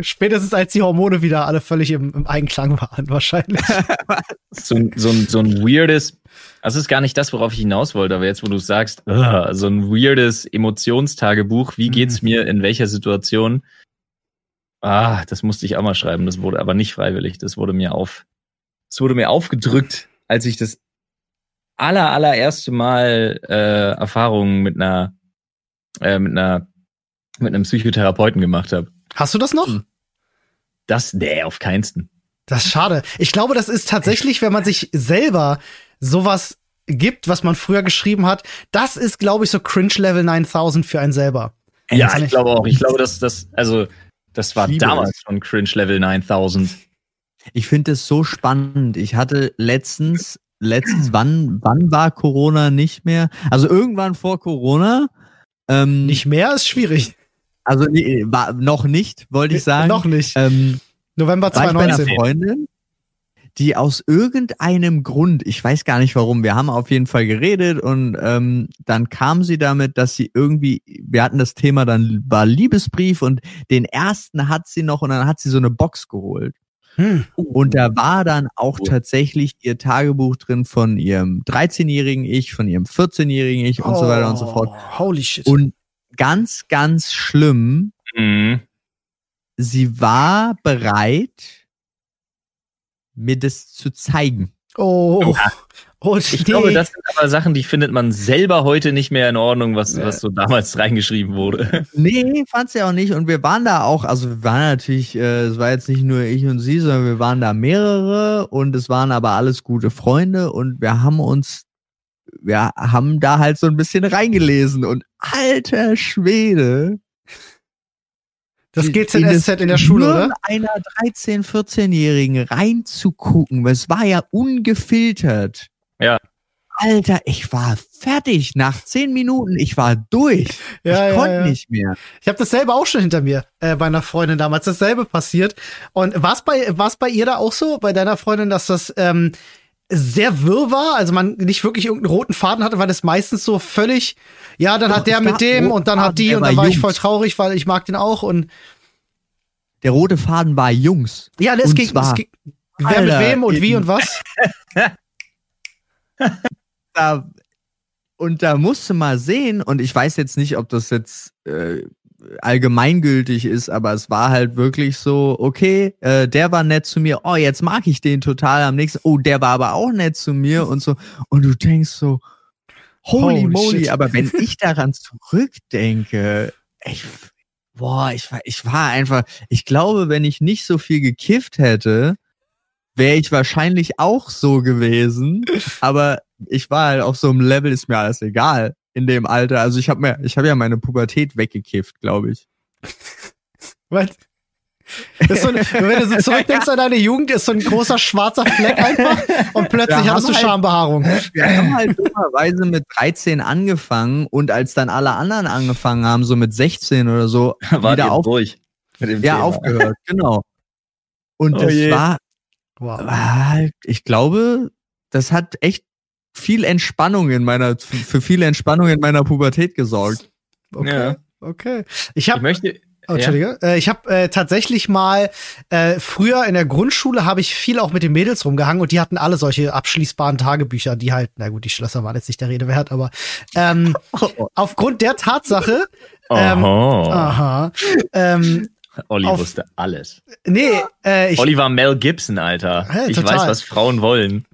Spätestens als die Hormone wieder alle völlig im, im Einklang waren, wahrscheinlich. (laughs) so, ein- so, ein, so ein weirdes, das ist gar nicht das, worauf ich hinaus wollte, aber jetzt, wo du sagst, ugh, so ein weirdes Emotionstagebuch, wie geht's mir in welcher Situation? Ah, das musste ich auch mal schreiben, das wurde aber nicht freiwillig, das wurde mir auf, es wurde mir aufgedrückt, als ich das aller, allererste Mal äh, Erfahrungen mit einer, äh, mit einer, mit einem Psychotherapeuten gemacht habe. Hast du das noch? Hm. Das, nee, auf keinsten. Das ist schade. Ich glaube, das ist tatsächlich, wenn man sich selber sowas gibt, was man früher geschrieben hat, das ist, glaube ich, so Cringe Level 9000 für einen selber. Ja, ich glaube auch. Ich glaube, dass das, also, das war liebe damals schon Cringe Level 9000. Ich finde es so spannend. Ich hatte letztens letztens, wann, wann war Corona nicht mehr? Also irgendwann vor Corona. Ähm, Nicht mehr ist schwierig. Also nee, war noch nicht, wollte ich sagen. Noch nicht. Ähm, November war ich bei einer 2019. Freundin, die aus irgendeinem Grund, ich weiß gar nicht warum, wir haben auf jeden Fall geredet und ähm, dann kam sie damit, dass sie irgendwie, wir hatten das Thema, dann war Liebesbrief und den ersten hat sie noch und dann hat sie so eine Box geholt. Hm. Und da war dann auch tatsächlich ihr Tagebuch drin von ihrem 13-jährigen Ich, von ihrem 14-jährigen Ich und so weiter und so fort. Oh, Holy shit. Und ganz, ganz schlimm, Mhm. sie war bereit, mir das zu zeigen. oh. Oh, Ich glaube, das sind aber Sachen, die findet man selber heute nicht mehr in Ordnung, was, Ja. was so damals (laughs) reingeschrieben wurde. Nee, fand sie auch nicht. Und wir waren da auch, also wir waren natürlich, äh, es war jetzt nicht nur ich und sie, sondern wir waren da mehrere und es waren aber alles gute Freunde und wir haben uns, wir haben da halt so ein bisschen reingelesen und alter Schwede. das in GZSZ das in der Schule, oder? einer 13-, 14-Jährigen reinzugucken, weil es war ja ungefiltert. Ja. Alter, ich war fertig. Nach zehn Minuten, ich war durch. Ja, ich ja, konnte ja. nicht mehr. Ich habe dasselbe auch schon hinter mir äh, bei einer Freundin damals dasselbe passiert. Und war es bei war's bei ihr da auch so bei deiner Freundin, dass das ähm, sehr wirr war, also man nicht wirklich irgendeinen roten Faden hatte, weil das meistens so völlig, ja, dann Doch, hat der mit dem und dann Faden, hat die und dann war ich Jungs. voll traurig, weil ich mag den auch und Der rote Faden war Jungs. ja, Und ging, zwar, ging wer mit wem und wie und was. (laughs) Da, und da musste mal sehen, und ich weiß jetzt nicht, ob das jetzt äh, allgemeingültig ist, aber es war halt wirklich so, okay, äh, der war nett zu mir, oh, jetzt mag ich den total am nächsten, oh, der war aber auch nett zu mir und so. Und du denkst so, holy, Holy moly, shit. aber wenn ich (laughs) daran zurückdenke, ich, boah, ich war, ich war einfach, ich glaube, wenn ich nicht so viel gekifft hätte, wäre ich wahrscheinlich auch so gewesen, aber ich war halt auf so einem Level, ist mir alles egal in dem Alter. Also ich habe mir, ich habe ja meine Pubertät weggekifft, glaube ich. (laughs) Was? Das ist so ein, wenn du so zurückdenkst an deine Jugend, ist so ein großer schwarzer Fleck einfach und plötzlich hattest du halt- Schambehaarung. Wir haben halt dummerweise mit 13 angefangen und als dann alle anderen angefangen haben, so mit 16 oder so, (laughs) War wieder auf, durch mit dem ja, Thema. aufgehört, genau. (laughs) Und Oh das je. war, Wow. war halt, ich glaube, das hat echt viel Entspannung in meiner, für viel Entspannung in meiner Pubertät gesorgt. Okay. Ja. Okay. Ich Ich habe möchte, Oh, Entschuldige. Äh, ich habe äh, tatsächlich mal äh, früher in der Grundschule habe ich viel auch mit den Mädels rumgehangen und die hatten alle solche abschließbaren Tagebücher, die halt, na gut, die Schlösser waren jetzt nicht der Rede wert, aber ähm, (laughs) aufgrund der Tatsache, ähm, Oho. aha, ähm, Olli auf- wusste alles. nee, äh, ich, Olli war Mel Gibson, Alter. Ja, ich weiß, was Frauen wollen.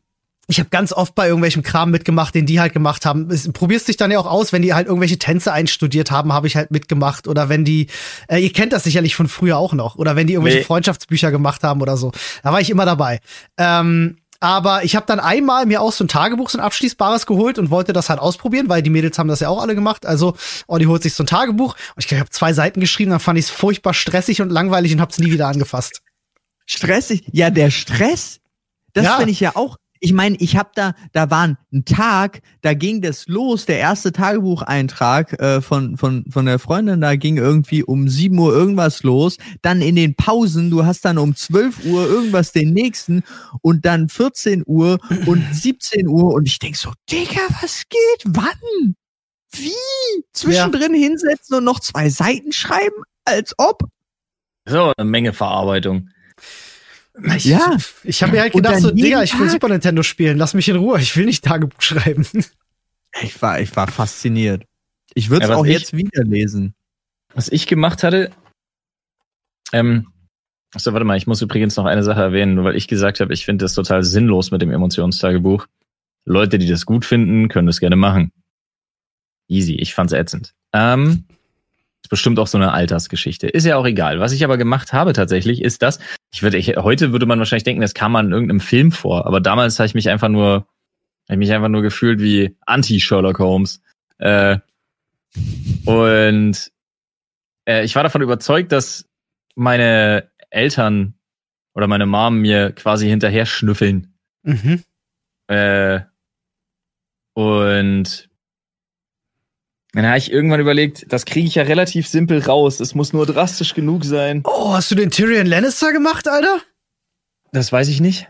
Ich habe ganz oft bei irgendwelchem Kram mitgemacht, den die halt gemacht haben. Es probierst dich dann ja auch aus, wenn die halt irgendwelche Tänze einstudiert haben, habe ich halt mitgemacht. Oder wenn die, äh, ihr kennt das sicherlich von früher auch noch. Oder wenn die irgendwelche Nee. Freundschaftsbücher gemacht haben oder so. Da war ich immer dabei. Ähm, aber ich habe dann einmal mir auch so ein Tagebuch, so ein abschließbares geholt und wollte das halt ausprobieren, weil die Mädels haben das ja auch alle gemacht. Also, Olli holt sich so ein Tagebuch und ich glaube, ich habe zwei Seiten geschrieben, dann fand ich es furchtbar stressig und langweilig und hab's nie wieder angefasst. Stressig. Ja, der Stress, das Ja. finde ich ja auch. Ich meine, ich habe da, da war ein Tag, da ging das los, der erste Tagebucheintrag äh, von, von, von der Freundin, da ging irgendwie um 7 Uhr irgendwas los. Dann in den Pausen, du hast dann um 12 Uhr irgendwas den nächsten und dann 14 Uhr und (clears throat) 17 Uhr und ich denk so, Digga, was geht? Wann? Wie? Zwischendrin hinsetzen und noch zwei Seiten schreiben? Als ob? So, eine Menge Verarbeitung. Ich, Ja. Ich habe mir halt Und gedacht, dann so, Digga, ich will Tag- Super Nintendo spielen, lass mich in Ruhe, ich will nicht Tagebuch (laughs) schreiben. Ich war, ich war fasziniert. Ich würde es Ja, auch ich- jetzt wieder lesen. Was ich gemacht hatte, ähm, achso, warte mal, ich muss übrigens noch eine Sache erwähnen, nur weil ich gesagt habe, ich finde das total sinnlos mit dem Emotionstagebuch. Leute, die das gut finden, können das gerne machen. Easy, ich fand's ätzend. Ähm, bestimmt auch so eine Altersgeschichte. Ist ja auch egal. Was ich aber gemacht habe tatsächlich, ist das, ich würde, ich, heute würde man wahrscheinlich denken, das kam man in irgendeinem Film vor, aber damals habe ich mich einfach nur, habe ich mich einfach nur gefühlt wie Anti-Sherlock Holmes. Äh, und äh, ich war davon überzeugt, dass meine Eltern oder meine Mom mir quasi hinterher schnüffeln. Mhm. Äh, Und dann habe ich irgendwann überlegt, das kriege ich ja relativ simpel raus. Es muss nur drastisch genug sein. Oh, hast du den Tyrion Lannister gemacht, Alter? Das weiß ich nicht.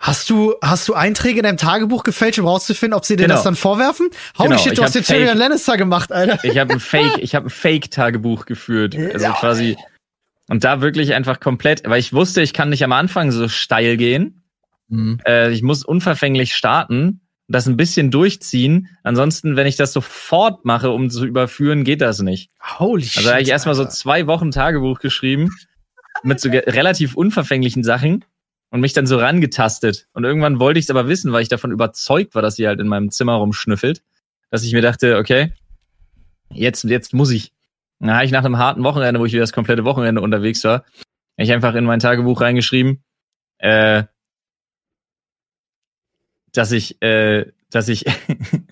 Hast du, hast du Einträge in deinem Tagebuch gefälscht, um rauszufinden, ob sie dir Genau. das dann vorwerfen? Holy Genau, shit, ich du hast den Tyrion Lannister gemacht, Alter. Ich habe ein Fake, (laughs) ich habe ein Fake-Tagebuch geführt. Also quasi. Und da wirklich einfach komplett, weil ich wusste, ich kann nicht am Anfang so steil gehen. Mhm. Äh, ich muss unverfänglich starten, das ein bisschen durchziehen. Ansonsten, wenn ich das sofort mache, um zu überführen, geht das nicht. Holy shit. Also da habe ich erstmal so zwei Wochen Tagebuch geschrieben mit so relativ unverfänglichen Sachen und mich dann so rangetastet. Und irgendwann wollte ich es aber wissen, weil ich davon überzeugt war, dass sie halt in meinem Zimmer rumschnüffelt, dass ich mir dachte, okay, jetzt, jetzt muss ich. Dann habe ich nach einem harten Wochenende, wo ich wieder das komplette Wochenende unterwegs war, ich einfach in mein Tagebuch reingeschrieben, äh, dass ich, äh, dass ich (laughs) in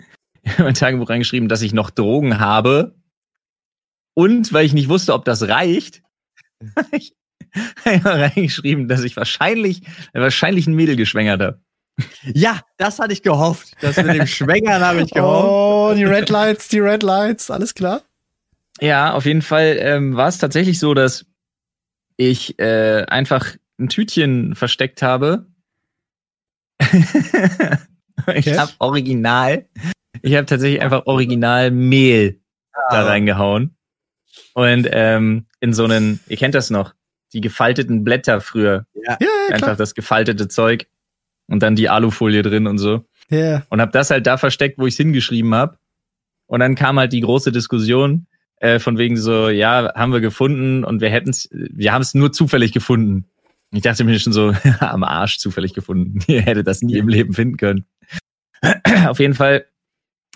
mein Tagebuch reingeschrieben, dass ich noch Drogen habe und weil ich nicht wusste, ob das reicht, (laughs) habe ich einmal reingeschrieben, dass ich wahrscheinlich, wahrscheinlich ein Mädel geschwängert habe. Ja, das hatte ich gehofft. Das mit dem Schwängern habe ich gehofft. Oh, die Red Lights, die Red Lights, alles klar. Ja, auf jeden Fall ähm, war es tatsächlich so, dass ich äh, einfach ein Tütchen versteckt habe. (laughs) ich habe original, ich habe tatsächlich einfach original Mehl da reingehauen. Und ähm, in so einen, ihr kennt das noch, die gefalteten Blätter früher, Ja, ja, einfach klar. das gefaltete Zeug und dann die Alufolie drin und so. Ja. und habe das halt da versteckt, wo ich es hingeschrieben habe. Und dann kam halt die große Diskussion äh, von wegen so, ja, haben wir gefunden und wir hätten es, wir haben es nur zufällig gefunden. Ich dachte mir schon so, (laughs) am Arsch zufällig gefunden. (laughs) Ihr hättet das nie im Leben finden können. (clears throat) Auf jeden Fall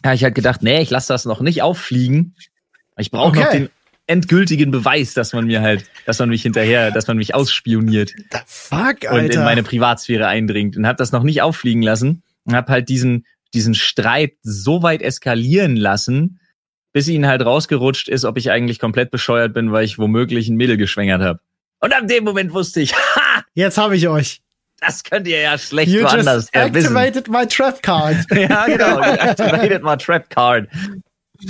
habe ich halt gedacht, nee, ich lasse das noch nicht auffliegen. Ich brauche noch Okay. den endgültigen Beweis, dass man mir halt, dass man mich hinterher, dass man mich ausspioniert The fuck, und in Alter. meine Privatsphäre eindringt und habe das noch nicht auffliegen lassen und habe halt diesen diesen Streit so weit eskalieren lassen, bis ihnen halt rausgerutscht ist, ob ich eigentlich komplett bescheuert bin, weil ich womöglich ein Mädel geschwängert habe. Und ab dem Moment wusste ich, (laughs) Jetzt habe ich euch. das könnt ihr ja schlecht You woanders just her wissen. activated my trap card. (laughs) Ja, genau. You (laughs) activated my trap card.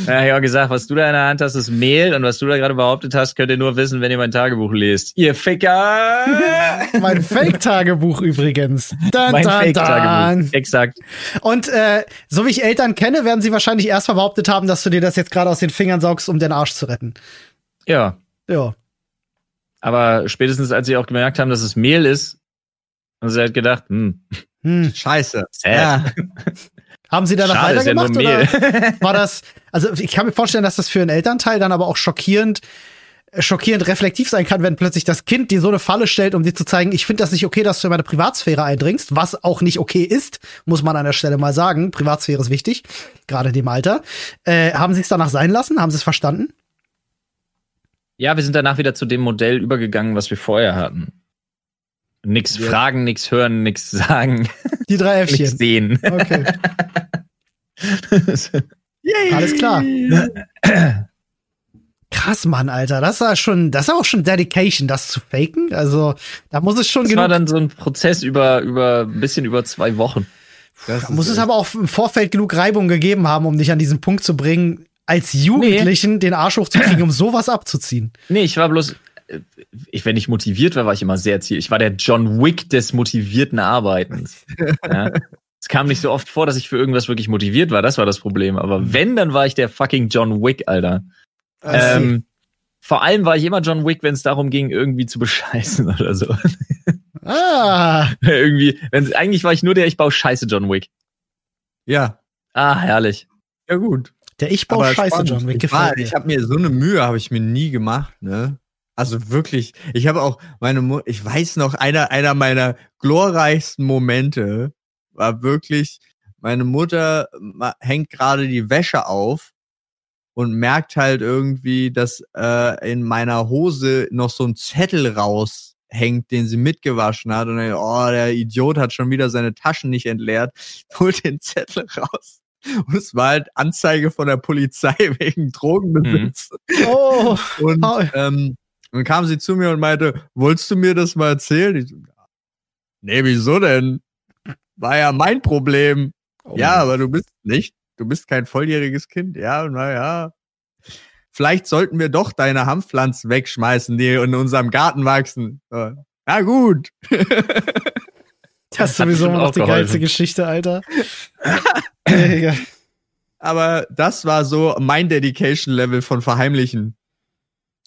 Ja, ich habe gesagt, was du da in der Hand hast, ist Mehl und was du da gerade behauptet hast, könnt ihr nur wissen, wenn ihr mein Tagebuch lest. Ihr Ficker! (laughs) mein Fake-Tagebuch übrigens. Dun, mein Fake-Tagebuch. Exakt. Und äh, so wie ich Eltern kenne, werden sie wahrscheinlich erst mal behauptet haben, dass du dir das jetzt gerade aus den Fingern saugst, um den Arsch zu retten. Ja. Ja. Aber spätestens als sie auch gemerkt haben, dass es Mehl ist, haben sie halt gedacht, hm, Hm. (laughs) Scheiße. Sad. Ja. (laughs) Haben sie danach schade, ist ja nur weitergemacht oder (laughs) war das? Also ich kann mir vorstellen, dass das für einen Elternteil dann aber auch schockierend schockierend reflektiv sein kann, wenn plötzlich das Kind dir so eine Falle stellt, um dir zu zeigen, ich finde das nicht okay, dass du in meine Privatsphäre eindringst, was auch nicht okay ist, muss man an der Stelle mal sagen. Privatsphäre ist wichtig, gerade in dem Alter. Äh, haben sie es danach sein lassen? Haben sie es verstanden? Ja, wir sind danach wieder zu dem Modell übergegangen, was wir vorher hatten. Nix Ja. fragen, nix hören, nix sagen, Die drei (laughs) nix Äffchen. sehen. Okay, (laughs) alles klar. Krass, Mann, Alter. Das war schon, das war auch schon Dedication, das zu faken. Also, da muss es schon Das genug war dann so ein Prozess über, über, ein bisschen über zwei Wochen. Das Da muss es aber auch im Vorfeld genug Reibung gegeben haben, um dich an diesen Punkt zu bringen, als Jugendlichen den Arsch hochzukriegen, um sowas abzuziehen. Nee, ich war bloß, äh, ich, wenn ich motiviert war, war ich immer sehr ziel. Ich war der John Wick des motivierten Arbeitens. ja. Es kam nicht so oft vor, dass ich für irgendwas wirklich motiviert war. Das war das Problem. Aber wenn, dann war ich der fucking John Wick, Alter. Ähm, vor allem war ich immer John Wick, wenn es darum ging, irgendwie zu bescheißen (laughs) oder so. ah, (laughs) irgendwie, wenn, eigentlich war ich nur der, ich baue Scheiße John Wick. Ja. Ah, herrlich. Ja, gut. Der Ich baue Aber Scheiße. John ich war, gefällt mir. ich habe mir so eine Mühe habe ich mir nie gemacht, ne? Also wirklich, ich habe auch meine Mu ich weiß noch einer einer meiner glorreichsten Momente war wirklich meine Mutter hängt gerade die Wäsche auf und merkt halt irgendwie, dass äh, in meiner Hose noch so ein Zettel raushängt, den sie mitgewaschen hat und dann, oh, der Idiot hat schon wieder seine Taschen nicht entleert, (laughs) holt den Zettel raus. Und es war halt Anzeige von der Polizei (laughs) wegen Drogenbesitz. oh, Und ähm, dann kam sie zu mir und meinte, wolltest du mir das mal erzählen? Ich so, nee, wieso denn? War ja mein Problem. Oh. Ja, aber du bist nicht, du bist kein volljähriges Kind. Ja, naja. Vielleicht sollten wir doch deine Hanfpflanzen wegschmeißen, die in unserem Garten wachsen. Na gut. Das ist sowieso immer noch die geilste. Geschichte, Alter. (laughs) Digga. Aber das war so mein Dedication-Level von Verheimlichen.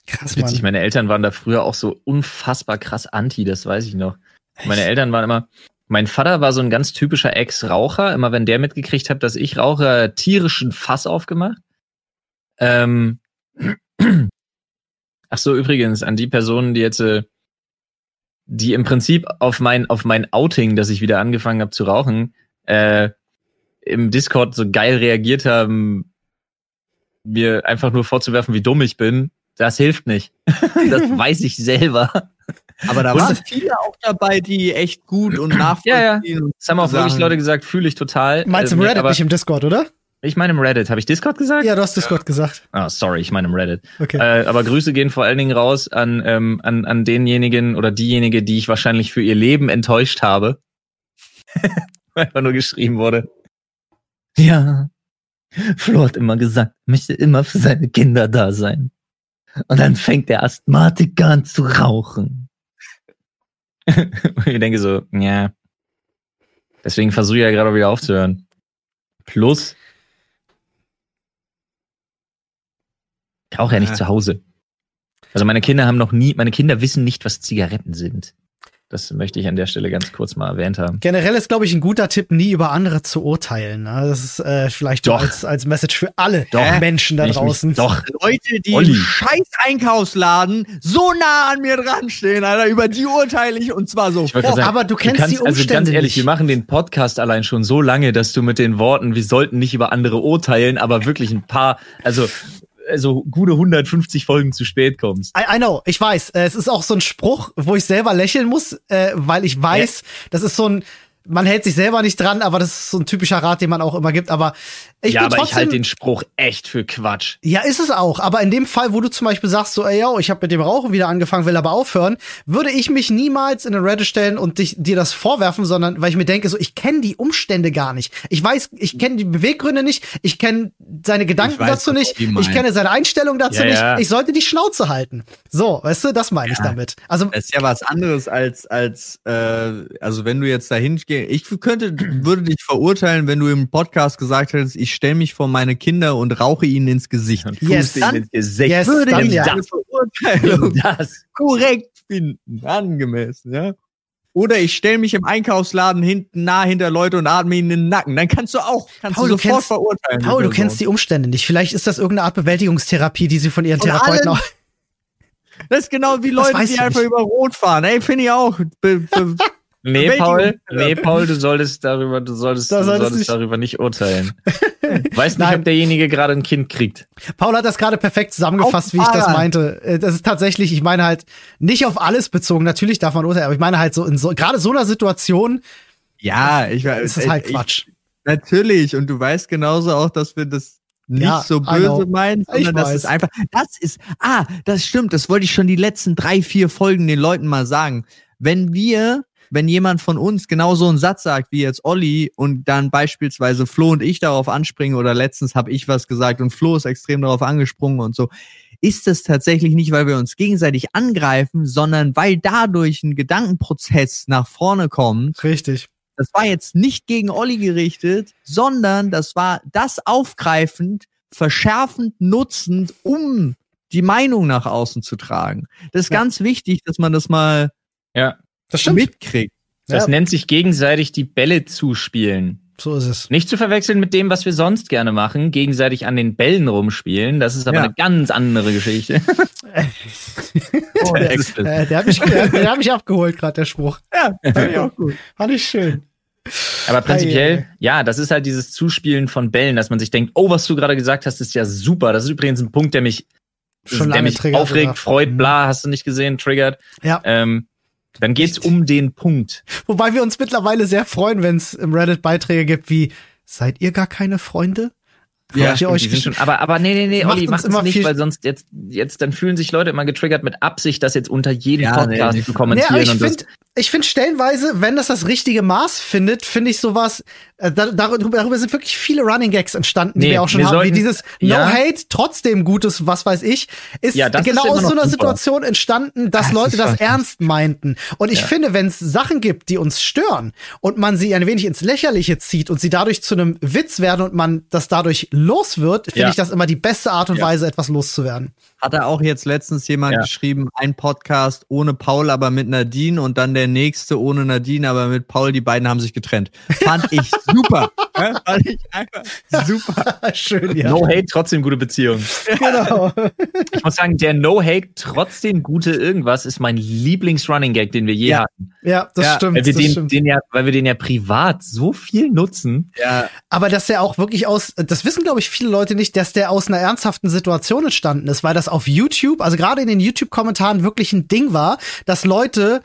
Krass, Witzig, Mann. meine Eltern waren da früher auch so unfassbar krass anti, das weiß ich noch. Meine Eltern waren immer, mein Vater war so ein ganz typischer Ex-Raucher. Immer wenn der mitgekriegt hat, dass ich rauche, er tierischen Fass aufgemacht. Ähm, (clears throat) ach so, übrigens, an die Personen, die jetzt, äh, die im Prinzip auf mein, auf mein Outing, dass ich wieder angefangen habe zu rauchen, äh, im Discord so geil reagiert haben, mir einfach nur vorzuwerfen, wie dumm ich bin, das hilft nicht. (laughs) das weiß ich selber. Aber da waren viele auch dabei, die echt gut und (clears throat) nachvollziehen. Ja, und Das haben auch wirklich sagen- Leute gesagt, fühle ich total. Meinst du Äh, im Reddit, aber nicht im Discord, oder? Ich meine im Reddit. Habe ich Discord gesagt? Ja, du hast Discord gesagt. Ah, sorry, ich meine im Reddit. Okay. Äh, aber Grüße gehen vor allen Dingen raus an, ähm, an, an denjenigen oder diejenige, die ich wahrscheinlich für ihr Leben enttäuscht habe. (laughs) Einfach nur geschrieben wurde. Ja, Flo hat immer gesagt, möchte immer für seine Kinder da sein. Und dann fängt der Asthmatiker an zu rauchen. (laughs) Ich denke so, ja. Deswegen versuche ich ja gerade wieder aufzuhören. Plus, ich rauche ja nicht Ja. zu Hause. Also meine Kinder haben noch nie, meine Kinder wissen nicht, was Zigaretten sind. Das möchte ich an der Stelle ganz kurz mal erwähnt haben. Generell ist, glaube ich, ein guter Tipp, nie über andere zu urteilen. ne? Das ist äh, vielleicht Doch. als, als Message für alle Doch. Menschen da ich mich- draußen. Doch, Leute, die Olli. im scheiß Einkaufsladen so nah an mir dran stehen, Alter, über die urteile ich und zwar so. Sagen, aber du kennst kannst, die Umstände Also ganz ehrlich, nicht. wir machen den Podcast allein schon so lange, dass du mit den Worten, wir sollten nicht über andere urteilen, aber wirklich ein paar, also, also gute 150 Folgen zu spät kommst. I, I know, ich weiß. Äh, Es ist auch so ein Spruch, wo ich selber lächeln muss, äh, weil ich weiß, das ist so ein, man hält sich selber nicht dran, aber das ist so ein typischer Rat, den man auch immer gibt. Aber ich ja, aber trotzdem, ich halte den Spruch echt für Quatsch. Ja, ist es auch. Aber in dem Fall, wo du zum Beispiel sagst, so, ey, yo, ich habe mit dem Rauchen wieder angefangen, will aber aufhören, würde ich mich niemals in den Reddit stellen und dich, dir das vorwerfen, sondern weil ich mir denke, so, ich kenne die Umstände gar nicht. Ich weiß, ich kenne die Beweggründe nicht, ich kenne seine Gedanken Ich weiß, dazu nicht, ich kenne seine Einstellung dazu Ja, nicht. ja. Ich sollte die Schnauze halten. So, weißt du, das meine ich Ja. damit. Also, Das ist ja was anderes als, als äh, also wenn du jetzt dahin gehst, ich könnte, würde dich verurteilen, wenn du im Podcast gesagt hättest, ich stelle mich vor meine Kinder und rauche ihnen ins Gesicht. Und Yes, dann- ins Gesicht. yes, würde dann ich ja. Verurteilung Das. korrekt finden, angemessen, ja. Oder ich stelle mich im Einkaufsladen hinten nah hinter Leute und atme ihnen in den Nacken. Dann kannst du auch, kannst Paul, du du sofort kennst- verurteilen. Paul, du kennst die Umstände nicht. Vielleicht ist das irgendeine Art Bewältigungstherapie, die sie von ihren Und Therapeuten auch. Das ist genau wie Leute, die ich einfach nicht. über Rot fahren. Ey, finde ich auch. Be, be, (laughs) Nee. Paul, nee, Paul, du solltest darüber, du solltest, du solltest nicht- darüber nicht urteilen. (laughs) Weißt nicht, Nein. ob derjenige gerade ein Kind kriegt. Paul hat das gerade perfekt zusammengefasst, Auf wie ich das Fahrrad. meinte. Äh, Das ist tatsächlich, ich meine halt nicht auf alles bezogen. Natürlich darf man urteilen, aber ich meine halt so in so gerade so einer Situation ja, ich weiß. ist es halt ich, Quatsch. Natürlich. Und du weißt genauso auch, dass wir das nicht Ja, so böse meinen, Ich sondern das weiß. ist einfach, das ist, ah, das stimmt, das wollte ich schon die letzten drei, vier Folgen den Leuten mal sagen. Wenn wir, wenn jemand von uns genau so einen Satz sagt, wie jetzt Olli, und dann beispielsweise Flo und ich darauf anspringen, oder letztens habe ich was gesagt und Flo ist extrem darauf angesprungen und so, ist es tatsächlich nicht, weil wir uns gegenseitig angreifen, sondern weil dadurch ein Gedankenprozess nach vorne kommt, Richtig. das war jetzt nicht gegen Olli gerichtet, sondern das war das aufgreifend, verschärfend, nutzend, um die Meinung nach außen zu tragen. Das ist Ja. ganz wichtig, dass man das mal Ja. Das mitkriegt. Das Ja. nennt sich gegenseitig die Bälle zuspielen. So ist es. Nicht zu verwechseln mit dem, was wir sonst gerne machen, gegenseitig an den Bällen rumspielen. Das ist aber Ja. eine ganz andere Geschichte. (laughs) Oh, der, (laughs) Excellent. äh, der, hat mich, der, der hat mich abgeholt, gerade der Spruch. Ja, fand ich (laughs) auch gut. Fand ich schön. Aber prinzipiell, Ei, ja, das ist halt dieses Zuspielen von Bällen, dass man sich denkt, oh, was du gerade gesagt hast, ist ja super. Das ist übrigens ein Punkt, der mich, Schon der mich aufregt, freut, bla, hast du nicht gesehen, triggert. Ja. Ähm, dann geht's um den Punkt. Wobei wir uns mittlerweile sehr freuen, wenn es im Reddit Beiträge gibt wie Seid ihr gar keine Freunde? Ja, euch die sind schon, aber, aber nee, nee, nee, Olli, mach das immer nicht, weil sonst jetzt, jetzt, dann fühlen sich Leute immer getriggert mit Absicht, das jetzt unter jedem Ja, Podcast nee, zu nee. kommentieren Nee, aber ich und das. find- ich finde stellenweise, wenn das das richtige Maß findet, finde ich sowas, äh, da, darüber, darüber sind wirklich viele Running Gags entstanden, die Nee, wir auch schon wir haben, wie sollten- dieses No ja. Hate, trotzdem Gutes, was weiß ich, ist Ja, ist genau immer aus so einer super. Situation entstanden, dass Das Leute ist das ernst meinten. Und ich Ja. finde, wenn es Sachen gibt, die uns stören und man sie ein wenig ins Lächerliche zieht und sie dadurch zu einem Witz werden und man das dadurch los wird, finde Ja. ich das immer die beste Art und Ja. Weise, etwas loszuwerden. Hat er auch jetzt letztens jemand Ja. geschrieben, ein Podcast ohne Paul, aber mit Nadine und dann der nächste ohne Nadine, aber mit Paul, die beiden haben sich getrennt. Fand ich super. (laughs) Ja, Fand ich einfach super. (laughs) Schön, ja. No Hate, trotzdem gute Beziehung. Genau. Ich muss sagen, der No Hate, trotzdem gute irgendwas ist mein Lieblings-Running Gag, den wir je Ja, hatten. Ja, das Ja, stimmt. Weil wir, das den, stimmt. den ja, weil wir den ja privat so viel nutzen. Ja, Aber dass der auch wirklich aus, das wissen glaube ich viele Leute nicht, dass der aus einer ernsthaften Situation entstanden ist, weil das auf YouTube, also gerade in den YouTube-Kommentaren wirklich ein Ding war, dass Leute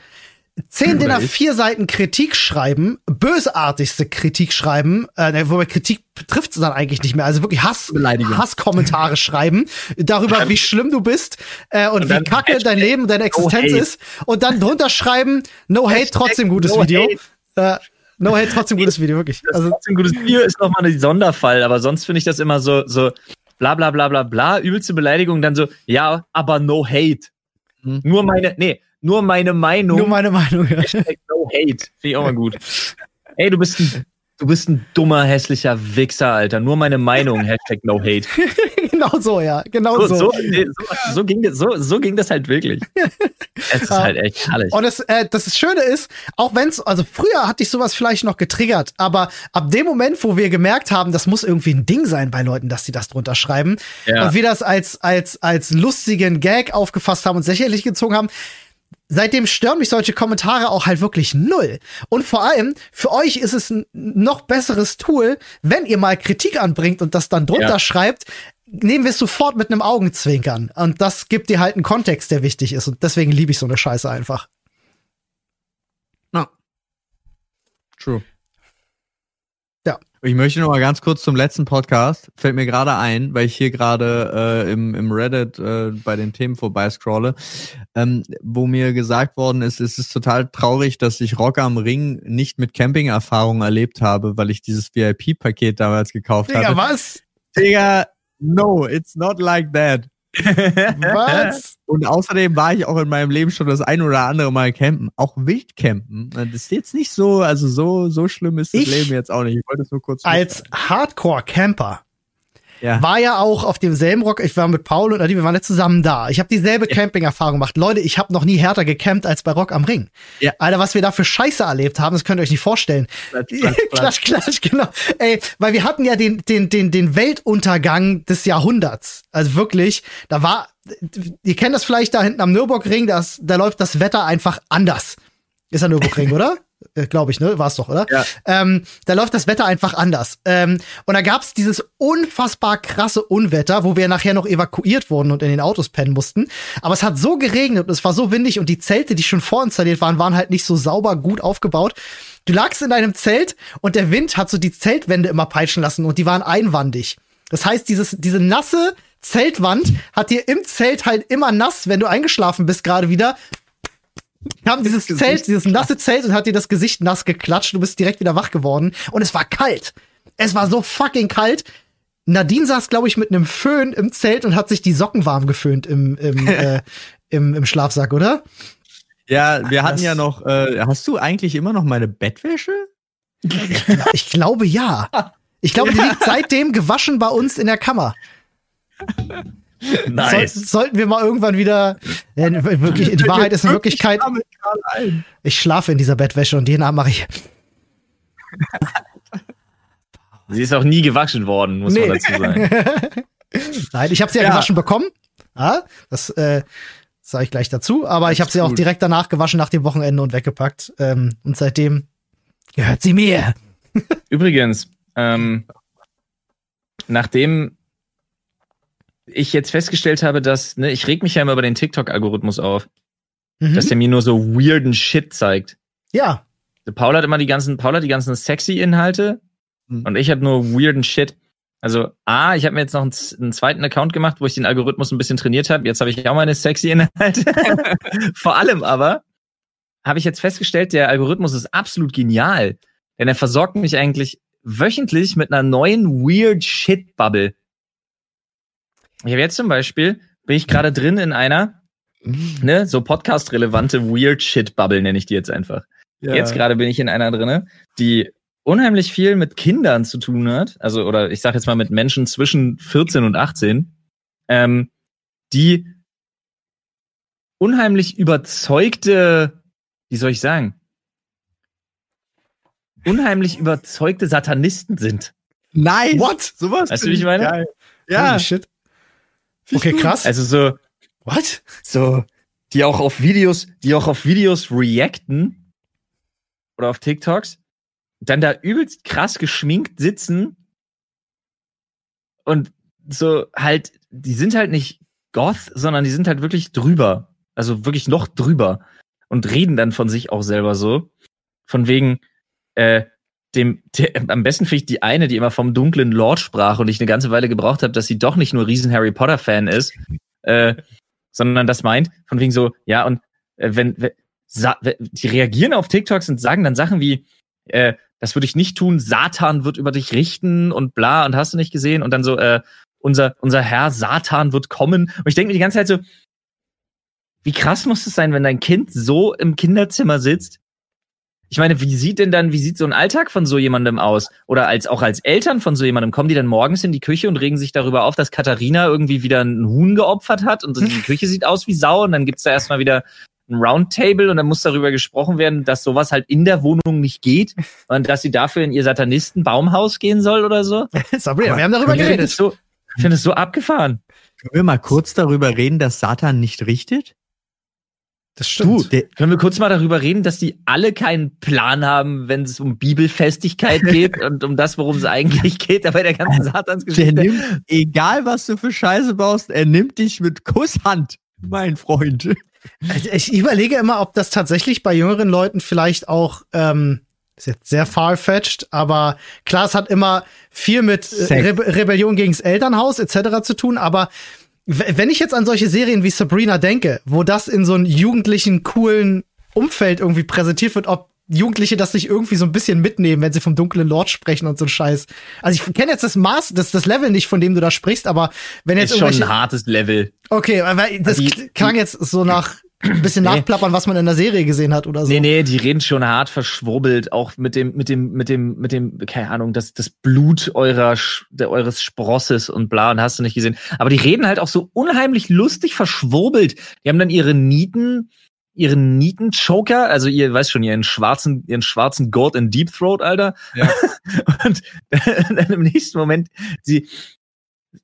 zehn DIN ich. vier Seiten Kritik schreiben, bösartigste Kritik schreiben, äh, ne, wobei Kritik trifft es dann eigentlich nicht mehr, also wirklich Hass. Hasskommentare schreiben darüber, wie schlimm du bist äh, und, Und wie kacke dein Leben, deine Existenz hate. ist und dann drunter schreiben, no hate, trotzdem gutes no Video. Äh, no hate, trotzdem gutes Video, wirklich. Das Also ist trotzdem gutes Video, ist nochmal ein Sonderfall, aber sonst finde ich das immer so, so bla bla bla bla bla, übelste Beleidigung, dann so, ja, aber no hate. Mhm. Nur meine, nee, nur meine Meinung. nur meine Meinung. Ja. Hashtag no hate. Finde ich auch mal gut. Ey, du bist ein, du bist ein dummer, hässlicher Wichser, Alter. Nur meine Meinung, Hashtag no hate. (laughs) genau so, ja. Genau So, so. so, so, so, ging, das- so, so ging das halt wirklich. Es ist halt echt herrlich. Und das, äh, das Schöne ist, auch wenn's, also früher hatte ich sowas vielleicht noch getriggert, aber ab dem Moment, wo wir gemerkt haben, das muss irgendwie ein Ding sein bei Leuten, dass sie das drunter schreiben Ja. und wir das als, als, als lustigen Gag aufgefasst haben und lächerlich gezogen haben, seitdem stören mich solche Kommentare auch halt wirklich null. Und vor allem, für euch ist es ein noch besseres Tool, wenn ihr mal Kritik anbringt und das dann drunter Ja. schreibt, nehmen wir es sofort mit einem Augenzwinkern. Und das gibt dir halt einen Kontext, der wichtig ist. Und deswegen liebe ich so eine Scheiße einfach. true. Ich möchte noch mal ganz kurz zum letzten Podcast. Fällt mir gerade ein, weil ich hier gerade äh, im, im Reddit äh, bei den Themen vorbeiscrolle, ähm, wo mir gesagt worden ist, es ist total traurig, dass ich Rock am Ring nicht mit Camping-Erfahrung erlebt habe, weil ich dieses VIP-Paket damals gekauft Digga, hatte. was? Digga, no, it's not like that. Was? (laughs) Und außerdem war ich auch in meinem Leben schon das ein oder andere Mal campen, auch Wildcampen. Das ist jetzt nicht so, also so, so schlimm ist das Ich Leben jetzt auch nicht. Ich wollte es nur kurz. Als Hardcore-Camper ja. war ja auch auf demselben Rock, ich war mit Paul und Adi, wir waren jetzt zusammen da. Ich habe dieselbe Camping-Erfahrung gemacht. Leute, ich habe noch nie härter gecampt als bei Rock am Ring. Ja. Alter, was wir da für Scheiße erlebt haben, das könnt ihr euch nicht vorstellen. Klatsch, klatsch, (laughs) klatsch. klatsch, genau. Ey, weil wir hatten ja den, den, den, den Weltuntergang des Jahrhunderts. Also wirklich, da war, ihr kennt das vielleicht da hinten am Nürburgring, das, da läuft das Wetter einfach anders. Ist der Nürburgring, (laughs) oder? Glaube ich, ne? War es doch, oder? Ja. Ähm, da läuft das Wetter einfach anders. Ähm, und da gab's dieses unfassbar krasse Unwetter, wo wir nachher noch evakuiert wurden und in den Autos pennen mussten. Aber es hat so geregnet und es war so windig und die Zelte, die schon vorinstalliert waren, waren halt nicht so sauber gut aufgebaut. Du lagst in deinem Zelt und der Wind hat so die Zeltwände immer peitschen lassen und die waren einwandig. Das heißt, dieses, diese nasse Zeltwand hat dir im Zelt halt immer nass, wenn du eingeschlafen bist gerade wieder, kam dieses Zelt, dieses nasse Zelt und hat dir das Gesicht nass geklatscht. Du bist direkt wieder wach geworden. Und es war kalt. Es war so fucking kalt. Nadine saß, glaube ich, mit einem Föhn im Zelt und hat sich die Socken warm geföhnt im, im, (laughs) äh, im, im Schlafsack, oder? Ja, wir hatten Das- ja noch, äh, hast du eigentlich immer noch meine Bettwäsche? (laughs) Ich glaube ja. Ich glaube, die liegt (laughs) seitdem gewaschen bei uns in der Kammer. Nice. Soll, sollten wir mal irgendwann wieder. Ja, wirklich, die Wahrheit ist in Wirklichkeit, ich schlafe in dieser Bettwäsche und jeden Abend mache ich. (laughs) Sie ist auch nie gewaschen worden, muss Nee. man dazu sagen. (laughs) Nein, ich habe sie ja, Ja. gewaschen bekommen. Ja, das äh, sage ich gleich dazu. Aber ich habe sie auch direkt danach gewaschen nach dem Wochenende und weggepackt. Ähm, und seitdem gehört sie mir. (laughs) Übrigens, ähm, nachdem ich jetzt festgestellt habe, dass, ne, ich reg mich ja immer über den TikTok-Algorithmus auf, Mhm. dass der mir nur so weirden Shit zeigt. ja, Also Paul hat immer die ganzen, Paul hat die ganzen sexy Inhalte Mhm. und ich hatte nur weirden Shit. Also A, ich habe mir jetzt noch einen, einen zweiten Account gemacht, wo ich den Algorithmus ein bisschen trainiert habe. Jetzt habe ich auch meine sexy Inhalte. (laughs) Vor allem aber habe ich jetzt festgestellt, der Algorithmus ist absolut genial. Denn er versorgt mich eigentlich wöchentlich mit einer neuen Weird Shit Bubble. Ich habe jetzt zum Beispiel, bin ich gerade drin in einer, ne, so podcast-relevante Weird Shit Bubble nenne ich die jetzt einfach. Ja. Jetzt gerade bin ich in einer drinne, die unheimlich viel mit Kindern zu tun hat, also oder ich sage jetzt mal mit Menschen zwischen 14 und 18, ähm, die unheimlich überzeugte, wie soll ich sagen, unheimlich überzeugte Satanisten sind. Nice. What? Sowas. Weißt du, wie ich meine? Geil. Ja. Holy shit. Okay, krass. Also so, What? so, die auch auf Videos, die auch auf Videos reacten oder auf TikToks, dann da übelst krass geschminkt sitzen und so halt, die sind halt nicht Goth, sondern die sind halt wirklich drüber. Also wirklich noch drüber. Und reden dann von sich auch selber so. Von wegen, äh, dem, der, am besten finde ich die eine, die immer vom dunklen Lord sprach und ich eine ganze Weile gebraucht habe, dass sie doch nicht nur riesen Harry Potter Fan ist, äh, sondern das meint, von wegen so, ja, und äh, wenn, wenn die reagieren auf TikToks und sagen dann Sachen wie, äh, das würde ich nicht tun, Satan wird über dich richten und bla und hast du nicht gesehen und dann so, äh, unser, unser Herr Satan wird kommen. Und ich denke mir die ganze Zeit so, wie krass muss es sein, wenn dein Kind so im Kinderzimmer sitzt? Ich meine, wie sieht denn dann, wie sieht so ein Alltag von so jemandem aus? Oder als auch als Eltern von so jemandem, kommen die dann morgens in die Küche und regen sich darüber auf, dass Katharina irgendwie wieder ein Huhn geopfert hat und die (laughs) Küche sieht aus wie Sau und dann gibt's da erstmal wieder ein Roundtable und dann muss darüber gesprochen werden, dass sowas halt in der Wohnung nicht geht und dass sie dafür in ihr Satanisten-Baumhaus gehen soll oder so. (laughs) Sabrina, wir haben darüber Ich finde geredet. es so, ich finde es so abgefahren. Können wir mal kurz darüber reden, dass Satan nicht richtet? Das Du, stimmt. Der, können wir kurz mal darüber reden, dass die alle keinen Plan haben, wenn es um Bibelfestigkeit (laughs) geht und um das, worum es eigentlich geht, aber der ganzen der Satansgeschichte. nimmt, egal was du für Scheiße baust, er nimmt dich mit Kusshand, mein Freund. Also Ich überlege immer, ob das tatsächlich bei jüngeren Leuten vielleicht auch, ähm, ist jetzt sehr far-fetched, aber klar, es hat immer viel mit äh. Rebe Rebellion gegens Elternhaus etc. zu tun, aber wenn ich jetzt an solche Serien wie Sabrina denke, wo das in so einem jugendlichen, coolen Umfeld irgendwie präsentiert wird, ob Jugendliche das nicht irgendwie so ein bisschen mitnehmen, wenn sie vom dunklen Lord sprechen und so ein Scheiß. Also ich kenne jetzt das Maß, das, das Level nicht, von dem du da sprichst, aber wenn jetzt ist schon ein hartes Level. Okay, aber das Die- klang jetzt so nach ein bisschen Nee. nachplappern, was man in der Serie gesehen hat oder so. Nee, nee, die reden schon hart verschwurbelt, auch mit dem, mit dem, mit dem, mit dem, keine Ahnung, das, das Blut eurer, der, eures Sprosses und bla, und hast du nicht gesehen. Aber die reden halt auch so unheimlich lustig verschwurbelt. Die haben dann ihre Nieten, ihren Nieten-Choker, also ihr weißt schon, ihren schwarzen, ihren schwarzen Gurt in Deep Throat, Alter. Ja. (laughs) Und dann im nächsten Moment, sie,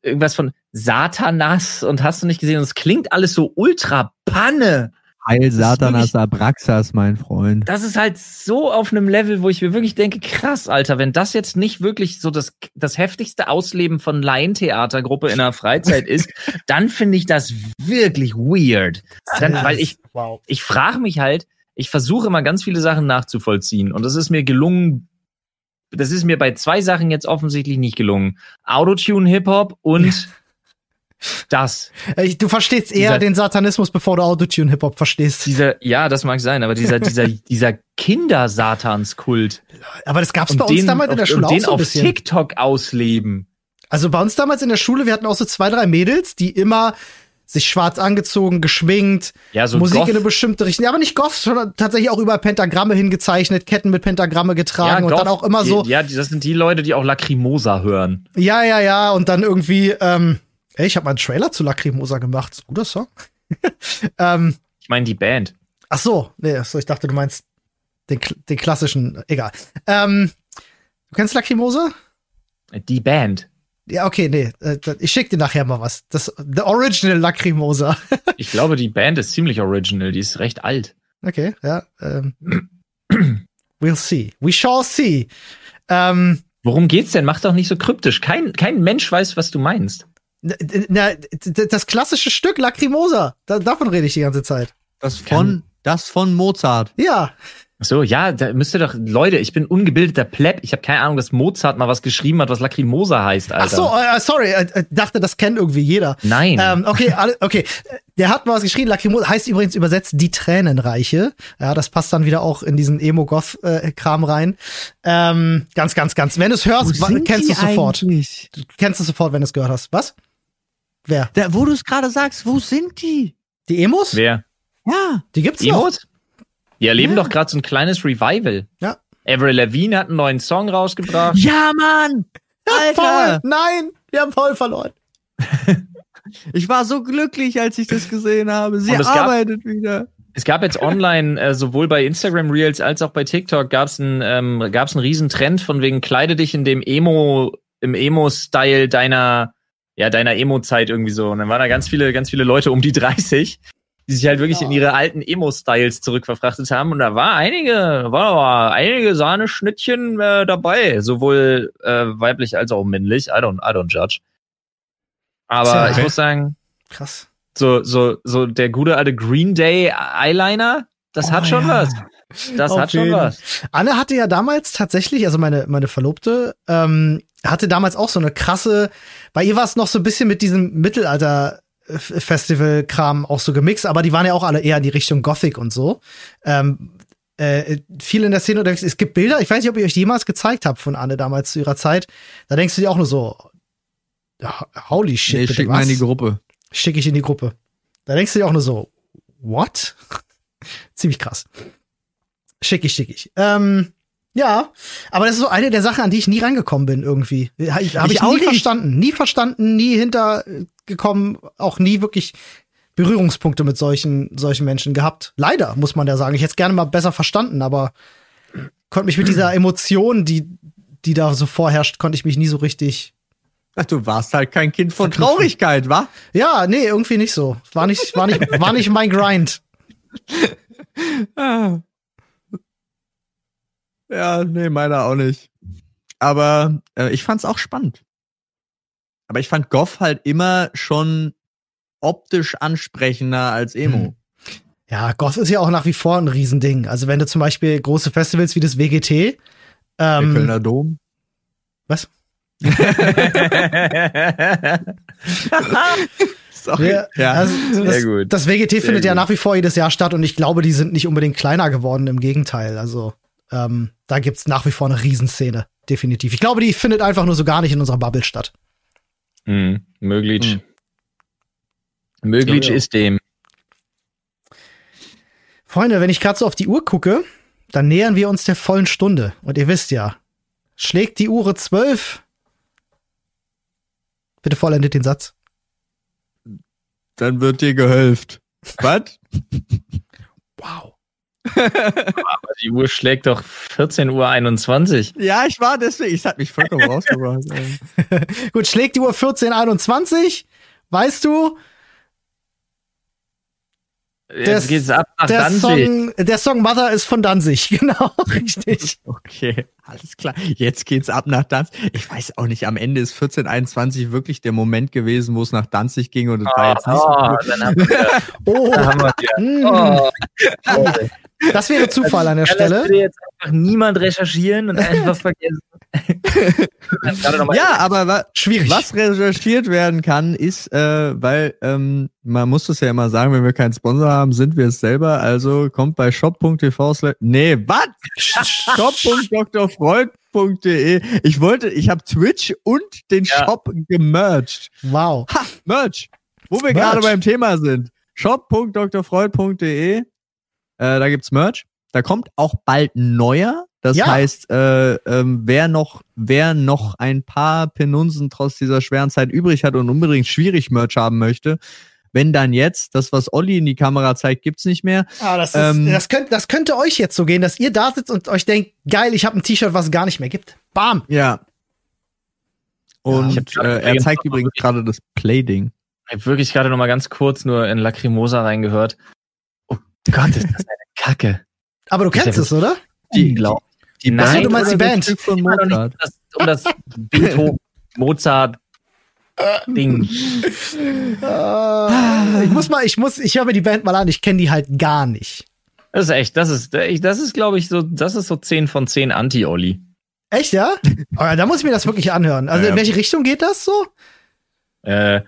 irgendwas von Satanas und hast du nicht gesehen, und es klingt alles so ultra Panne. Heil Satanas wirklich- Abraxas, mein Freund. das ist halt so auf einem Level, wo ich mir wirklich denke, krass, Alter, wenn das jetzt nicht wirklich so das, das heftigste Ausleben von Laientheatergruppe in der Freizeit ist, (laughs) dann finde ich das wirklich weird. Dann, weil ich, wow. ich frage mich halt, ich versuche immer ganz viele Sachen nachzuvollziehen und das ist mir gelungen, das ist mir bei zwei Sachen jetzt offensichtlich nicht gelungen. Autotune Hip-Hop und das. Äh, Du verstehst eher Dieser- den Satanismus, bevor du Autotune-Hip-Hop verstehst. Dieser, ja, das mag sein, aber dieser, dieser, (laughs) dieser Kindersatanskult. Aber das gab's und bei uns den, damals in der Schule auch den so ein auf bisschen. TikTok ausleben. Also bei uns damals in der Schule, wir hatten auch so zwei, drei Mädels, die immer sich schwarz angezogen, geschminkt, Ja, so Musik Goth. in eine bestimmte Richtung. Ja, aber nicht Goth, sondern tatsächlich auch über Pentagramme hingezeichnet, Ketten mit Pentagramme getragen und Goth. dann auch immer so, Ja, das sind die Leute, die auch Lacrimosa hören. ja, ja, ja, und dann irgendwie, ähm, ey, ich habe mal einen Trailer zu Lacrimosa gemacht. Ist ein guter Song. (laughs) ähm, Ich meine die Band. Ach so, nee, so, ich dachte, du meinst den, den klassischen, egal. Ähm, du kennst Lacrimosa? Die Band. Ja, okay, nee, äh, ich schick dir nachher mal was. Das The Original Lacrimosa. (laughs) Ich glaube, die Band ist ziemlich original. Die ist recht alt. okay, ja. Ähm, (clears throat) we'll see. We shall see. Ähm, Worum geht's denn? Mach doch nicht so kryptisch. Kein, kein Mensch weiß, was du meinst. na, d- das klassische Stück Lacrimosa, da, davon rede ich die ganze Zeit. Das von, das von Mozart. Ja, So, ja, da müsste doch, Leute, ich bin ungebildeter Pleb. Ich habe keine Ahnung, dass Mozart mal was geschrieben hat, was Lacrimosa heißt, Alter. Ach so, äh, sorry, äh, äh, dachte, das kennt irgendwie jeder. Nein. Ähm, okay, okay. Der hat mal was geschrieben. Lacrimosa heißt übrigens übersetzt die Tränenreiche. Ja, das passt dann wieder auch in diesen Emo-Goth-Kram rein. Ähm, ganz, ganz, ganz. Wenn du es hörst, wa- kennst du es sofort. Eigentlich? Du kennst es sofort, wenn du es gehört hast. Was? Wer? Da, wo du es gerade sagst, wo sind die? Die Emos? Wer? Ja. Die gibt's noch. Die erleben Ja. doch gerade so ein kleines Revival. Ja. Avril Lavigne hat einen neuen Song rausgebracht. Ja, Mann! Paul, Alter! nein, wir haben Paul verloren. (laughs) Ich war so glücklich, als ich das gesehen habe. Sie es gab- arbeitet wieder. Es gab jetzt online, äh, sowohl bei Instagram Reels als auch bei TikTok, gab es einen, ähm, gab's einen riesen Trend von wegen kleide dich in dem Emo, im Emo-Style deiner, ja, deiner Emo-Zeit irgendwie so. Und dann waren da ganz viele, ganz viele Leute um die 30, die sich halt wirklich Ja. in ihre alten Emo-Styles zurückverfrachtet haben. Und da war einige, war aber einige Sahneschnittchen äh, dabei, sowohl äh, weiblich als auch männlich. I don't, I don't judge. Aber Tja. ich muss sagen, Krass. so, so, so der gute alte Green Day Eyeliner, das hat Oh, schon ja. was. Das Auf hat schon jeden. was. Anne hatte ja damals tatsächlich, also meine, meine Verlobte, ähm, hatte damals auch so eine krasse, bei ihr war es noch so ein bisschen mit diesem Mittelalter-Festival-Kram auch so gemixt, aber die waren ja auch alle eher in die Richtung Gothic und so. Ähm, äh, viel in der Szene unterwegs. Es gibt Bilder, ich weiß nicht, ob ich euch jemals gezeigt habe von Anne damals zu ihrer Zeit. Da denkst du dir auch nur so, holy shit, Nee, bitte, schick mal in was? die Gruppe. schicke ich in die Gruppe. Da denkst du dir auch nur so, what? (laughs) Ziemlich krass. Schick ich, schick ich. Ähm, ja, aber das ist so eine der Sachen, an die ich nie rangekommen bin irgendwie. Habe ich, hab Ich ich auch nie verstanden. Nie verstanden, nie hintergekommen, auch nie wirklich Berührungspunkte mit solchen, solchen Menschen gehabt. Leider, muss man ja sagen. Ich hätte es gerne mal besser verstanden, aber konnte mich mit dieser Emotion, die, die da so vorherrscht, konnte ich mich nie so richtig Ach, du warst halt kein Kind von. Traurigkeit, wa? Ja, nee, irgendwie nicht so. War nicht, war nicht, war nicht mein Grind. (laughs) Ah. Ja, nee, meiner auch nicht. Aber äh, ich fand's auch spannend. Aber ich fand Goff halt immer schon optisch ansprechender als Emo. Hm. Ja, Goth ist ja auch nach wie vor ein Riesending. Also wenn du zum Beispiel große Festivals wie das WGT, Der ähm, Kölner Dom. was? (laughs) Sorry. Ja, Ja. Also, das, Sehr gut. das WGT findet ja gut. nach wie vor jedes Jahr statt und ich glaube, die sind nicht unbedingt kleiner geworden, im Gegenteil. Also ähm, da gibt's nach wie vor eine Riesenszene, definitiv. Ich glaube, die findet einfach nur so gar nicht in unserer Bubble statt. Hm, möglich. Hm. Möglich Ja, ja. ist dem. Freunde, wenn ich gerade so auf die Uhr gucke, dann nähern wir uns der vollen Stunde. Und ihr wisst ja, schlägt die Uhr zwölf. Bitte vollendet den Satz. Dann wird dir gehölft. Was? (laughs) Wow. Aber die Uhr schlägt doch 14.21 Uhr. ja, ich war deswegen, ich hat mich vollkommen (laughs) rausgebracht. (laughs) Gut, schlägt die Uhr 1421. Weißt du, Jetzt Das- geht's ab nach der Danzig. Song, der Song Mother ist von Danzig. (laughs) Genau, richtig. Okay, alles klar. Jetzt geht's ab nach Danzig. Ich weiß auch nicht, am Ende ist 1421 wirklich der Moment gewesen, wo es nach Danzig ging und es war jetzt nicht so Oh, dann haben wir, Oh, dann haben wir wieder. mm, Oh, das wäre Zufall an der das Stelle. bitte jetzt einfach niemand recherchieren und einfach vergessen? (laughs) Ja, aber wa Schwierig. was recherchiert werden kann, ist, äh, weil ähm, man muss das ja immer sagen, wenn wir keinen Sponsor haben, sind wir es selber. Also kommt bei shop.tv. Nee, was? (laughs) shop.drfreud.de. Ich wollte, ich habe Twitch und den Ja. Shop gemerged. Wow. Ha, Merch. Wo wir gerade beim Thema sind. shop.drfreud.de. Äh, da gibt's Merch. Da kommt auch bald neuer. Das Ja. heißt, äh, ähm, wer noch, wer noch ein paar Penunsen trotz dieser schweren Zeit übrig hat und unbedingt schwierig Merch haben möchte, wenn dann jetzt, das, was Olli in die Kamera zeigt, gibt's nicht mehr. Ah, das, ist, Ähm, das, könnt, das könnte euch jetzt so gehen, dass ihr da sitzt und euch denkt, geil, ich habe ein T-Shirt, was es gar nicht mehr gibt. Bam. Ja. Und gerade äh, er zeigt übrigens gerade das Playding. Ich habe wirklich gerade noch mal ganz kurz nur in Lacrimosa reingehört. Oh Gott, ist das eine Kacke. Aber du ja kennst es, oder? Die Ach so, Nein, du meinst die Band. Stück von Mozart? nicht um das, um das Beethoven, (laughs) Mozart Ding. Äh, ich muss mal, ich muss, ich höre mir die Band mal an, ich kenne die halt gar nicht. Das ist echt, das ist, das ist, glaube ich, so, das ist so 10 von 10 Anti-Olli. Echt, ja? (laughs) Aber da muss ich mir das wirklich anhören. Also Ja, in ja. welche Richtung geht das so? Äh,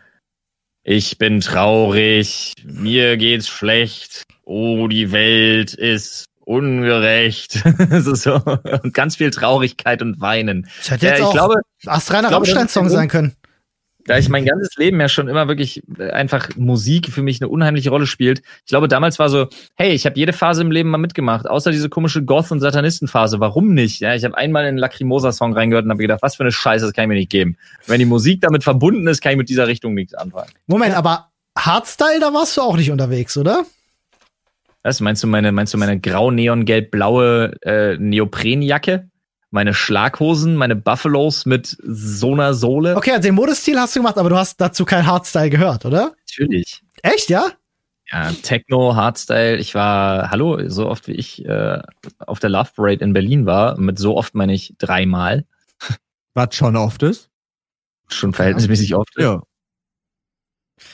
ich bin traurig, mir geht's schlecht, oh, die Welt ist ungerecht. (laughs) so, so. Und ganz viel Traurigkeit und Weinen. Das hätte jetzt ich auch glaube, ist Rammstein-Song sein können. da ich mein ganzes Leben ja schon immer wirklich äh, einfach Musik für mich eine unheimliche Rolle spielt. Ich glaube, damals war so, hey, ich habe jede Phase im Leben mal mitgemacht, außer diese komische Goth- und Satanistenphase. Warum nicht? Ja, ich habe einmal in einen Lacrimosa-Song reingehört und habe gedacht, was für eine Scheiße, das kann ich mir nicht geben. Wenn die Musik damit verbunden ist, kann ich mit dieser Richtung nichts anfangen. Moment, aber Hardstyle, da warst du auch nicht unterwegs, oder? Was meinst du meine, meinst du meine grau neongelb blaue äh, Neoprenjacke? Meine Schlaghosen, meine Buffalos mit so einer Sohle? Okay, also den Modestil hast du gemacht, aber du hast dazu kein Hardstyle gehört, oder? Natürlich. Echt, ja? Ja, Techno, Hardstyle. Ich war, hallo, so oft wie ich äh, auf der Love Parade in Berlin war, mit so oft meine ich dreimal, Was schon oft ist. schon verhältnismäßig oft. Ja.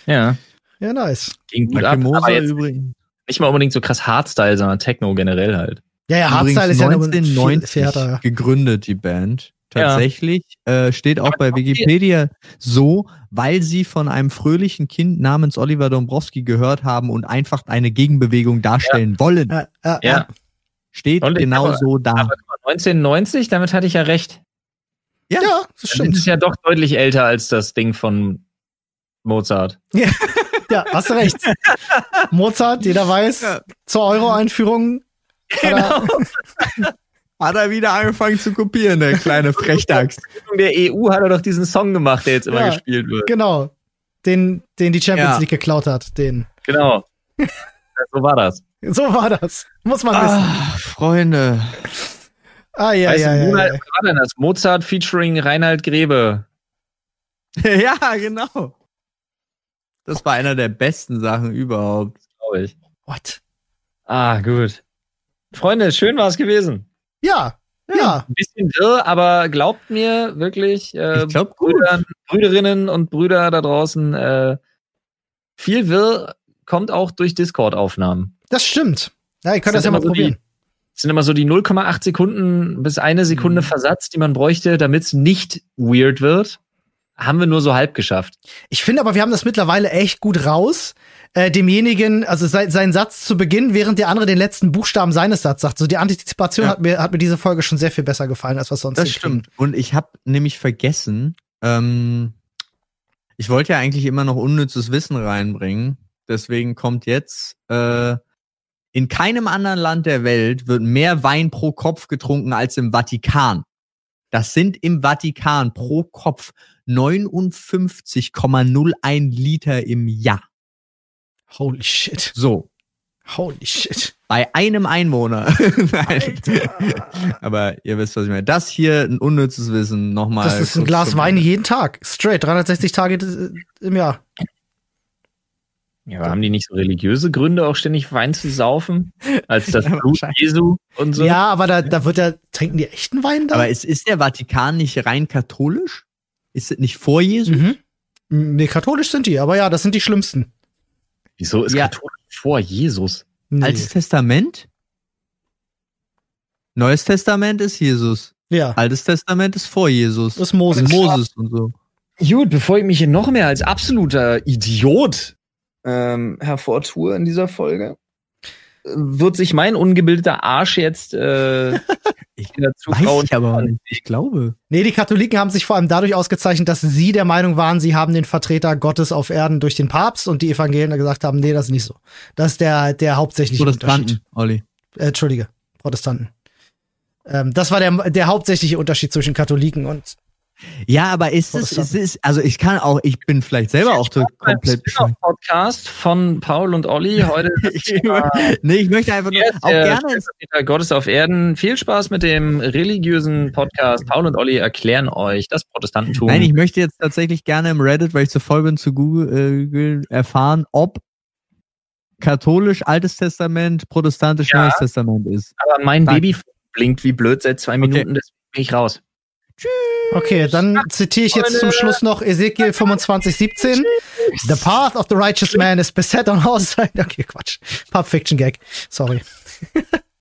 ja Ja, nice. ging gut ab. Aber jetzt übrigens. Nicht mal unbedingt so krass Hardstyle, sondern Techno generell halt. Ja, ja, Hardstyle Übrigens ist ja nur viel, 1990 viel härter. gegründet, die Band. Ja. Tatsächlich äh, steht auch bei Wikipedia so, weil sie von einem fröhlichen Kind namens Oliver Dombrowski gehört haben und einfach eine Gegenbewegung darstellen wollen. Ja, ja, Ja. ja. Steht Und genau habe- so da. Aber guck mal, 1990, damit hatte ich ja recht. ja, das Dann ist es stimmt. ja doch deutlich älter als das Ding von Mozart. Ja, hast du recht. Mozart, jeder weiß, Ja. zur Euro-Einführung. hat er- (laughs) Hat er wieder angefangen zu kopieren, der kleine Frechdachs. In der EU hat er doch diesen Song gemacht, der jetzt immer Ja. gespielt wird. Genau. Den, den die Champions Ja. League geklaut hat. Den. Genau. Ja, so war das. So war das. Muss man wissen. Ah, Freunde. Ah, ja, weißt ja, ja, Monat, ja. was war denn das? Mozart featuring Reinhard Grebe. (laughs) ja, genau. Das war einer der besten Sachen überhaupt. glaube ich. What? Ah, gut. Freunde, schön war es gewesen. Ja, ja. Ein bisschen wirr, aber glaubt mir wirklich, äh, Ich glaub, gut. Brüdern, Brüderinnen und Brüder da draußen, äh, viel wirr kommt auch durch Discord-Aufnahmen. Das stimmt. Ja, ihr könnt das, sind ja mal immer so probieren. Es sind immer so die 0,8 Sekunden bis eine Sekunde Mhm. Versatz, die man bräuchte, damit es nicht weird wird. Haben wir nur so halb geschafft. Ich finde aber, wir haben das mittlerweile echt gut raus. Äh, demjenigen, also sein, seinen Satz zu Beginn, während der andere den letzten Buchstaben seines Satzes sagt. So die Antizipation Ja. hat mir hat mir diese Folge schon sehr viel besser gefallen als was sonst. Das stimmt. Und ich habe nämlich vergessen, ähm, ich wollte ja eigentlich immer noch unnützes Wissen reinbringen. Deswegen kommt jetzt, äh, in keinem anderen Land der Welt wird mehr Wein pro Kopf getrunken als im Vatikan. Das sind im Vatikan pro Kopf 59,01 Liter im Jahr. Holy shit. So, Holy shit. bei einem Einwohner. (laughs) Aber ihr wisst, was ich meine. Das hier ein unnützes Wissen nochmal. Das ist ein Glas Wein jeden Tag. Straight. 360 Tage äh, im Jahr. Ja, aber haben die nicht so religiöse Gründe, auch ständig Wein zu saufen? Als das (laughs) Blut. Jesu und so? Ja, aber da, da wird ja, trinken die echten Wein da? Aber ist, ist der Vatikan nicht rein katholisch? Ist es nicht vor Jesus? mhm. Nee, katholisch sind die, aber ja, das sind die schlimmsten. Wieso ist Ja. katholisch vor Jesus? Nee. Altes Testament? Neues Testament ist Jesus. ja, Altes Testament ist vor Jesus. das ist Moses. Moses und so. Gut, bevor ich mich hier noch mehr als absoluter Idiot ähm, hervortue in dieser Folge, wird sich mein ungebildeter Arsch jetzt äh, (laughs) Ich dazu Weiß ich aber nicht. Ich glaube. Nee, die Katholiken haben sich vor allem dadurch ausgezeichnet, dass sie der Meinung waren, sie haben den Vertreter Gottes auf Erden durch den Papst und die Evangelien gesagt haben, nee, das ist nicht so. Das ist der, der hauptsächliche Unterschied. Protestanten, Olli. Äh, Entschuldige, Protestanten. Ähm, das war der, der hauptsächliche Unterschied zwischen Katholiken und Ja, aber ist es, ist es, also ich kann auch, ich bin vielleicht selber auch so komplett. Podcast von Paul und Olli. (laughs) Heute (laughs) Thema Nee, ich möchte einfach nur, auch gerne Gottes auf Erden. Viel Spaß mit dem religiösen Podcast. Paul und Olli erklären euch das Protestantentum. Nein, ich möchte jetzt tatsächlich gerne im Reddit, weil ich zu voll bin, zu Google äh, erfahren, ob katholisch Altes Testament, protestantisch Ja. Neues Testament ist. aber mein Danke. Baby blinkt wie blöd seit zwei Okay. Minuten, deswegen bin ich raus. Okay, dann zitiere ich jetzt zum Schluss noch Ezekiel 25, 17. The path of the righteous man is beset on all sides. Okay, Quatsch. Pulp Fiction Gag. Sorry. (laughs)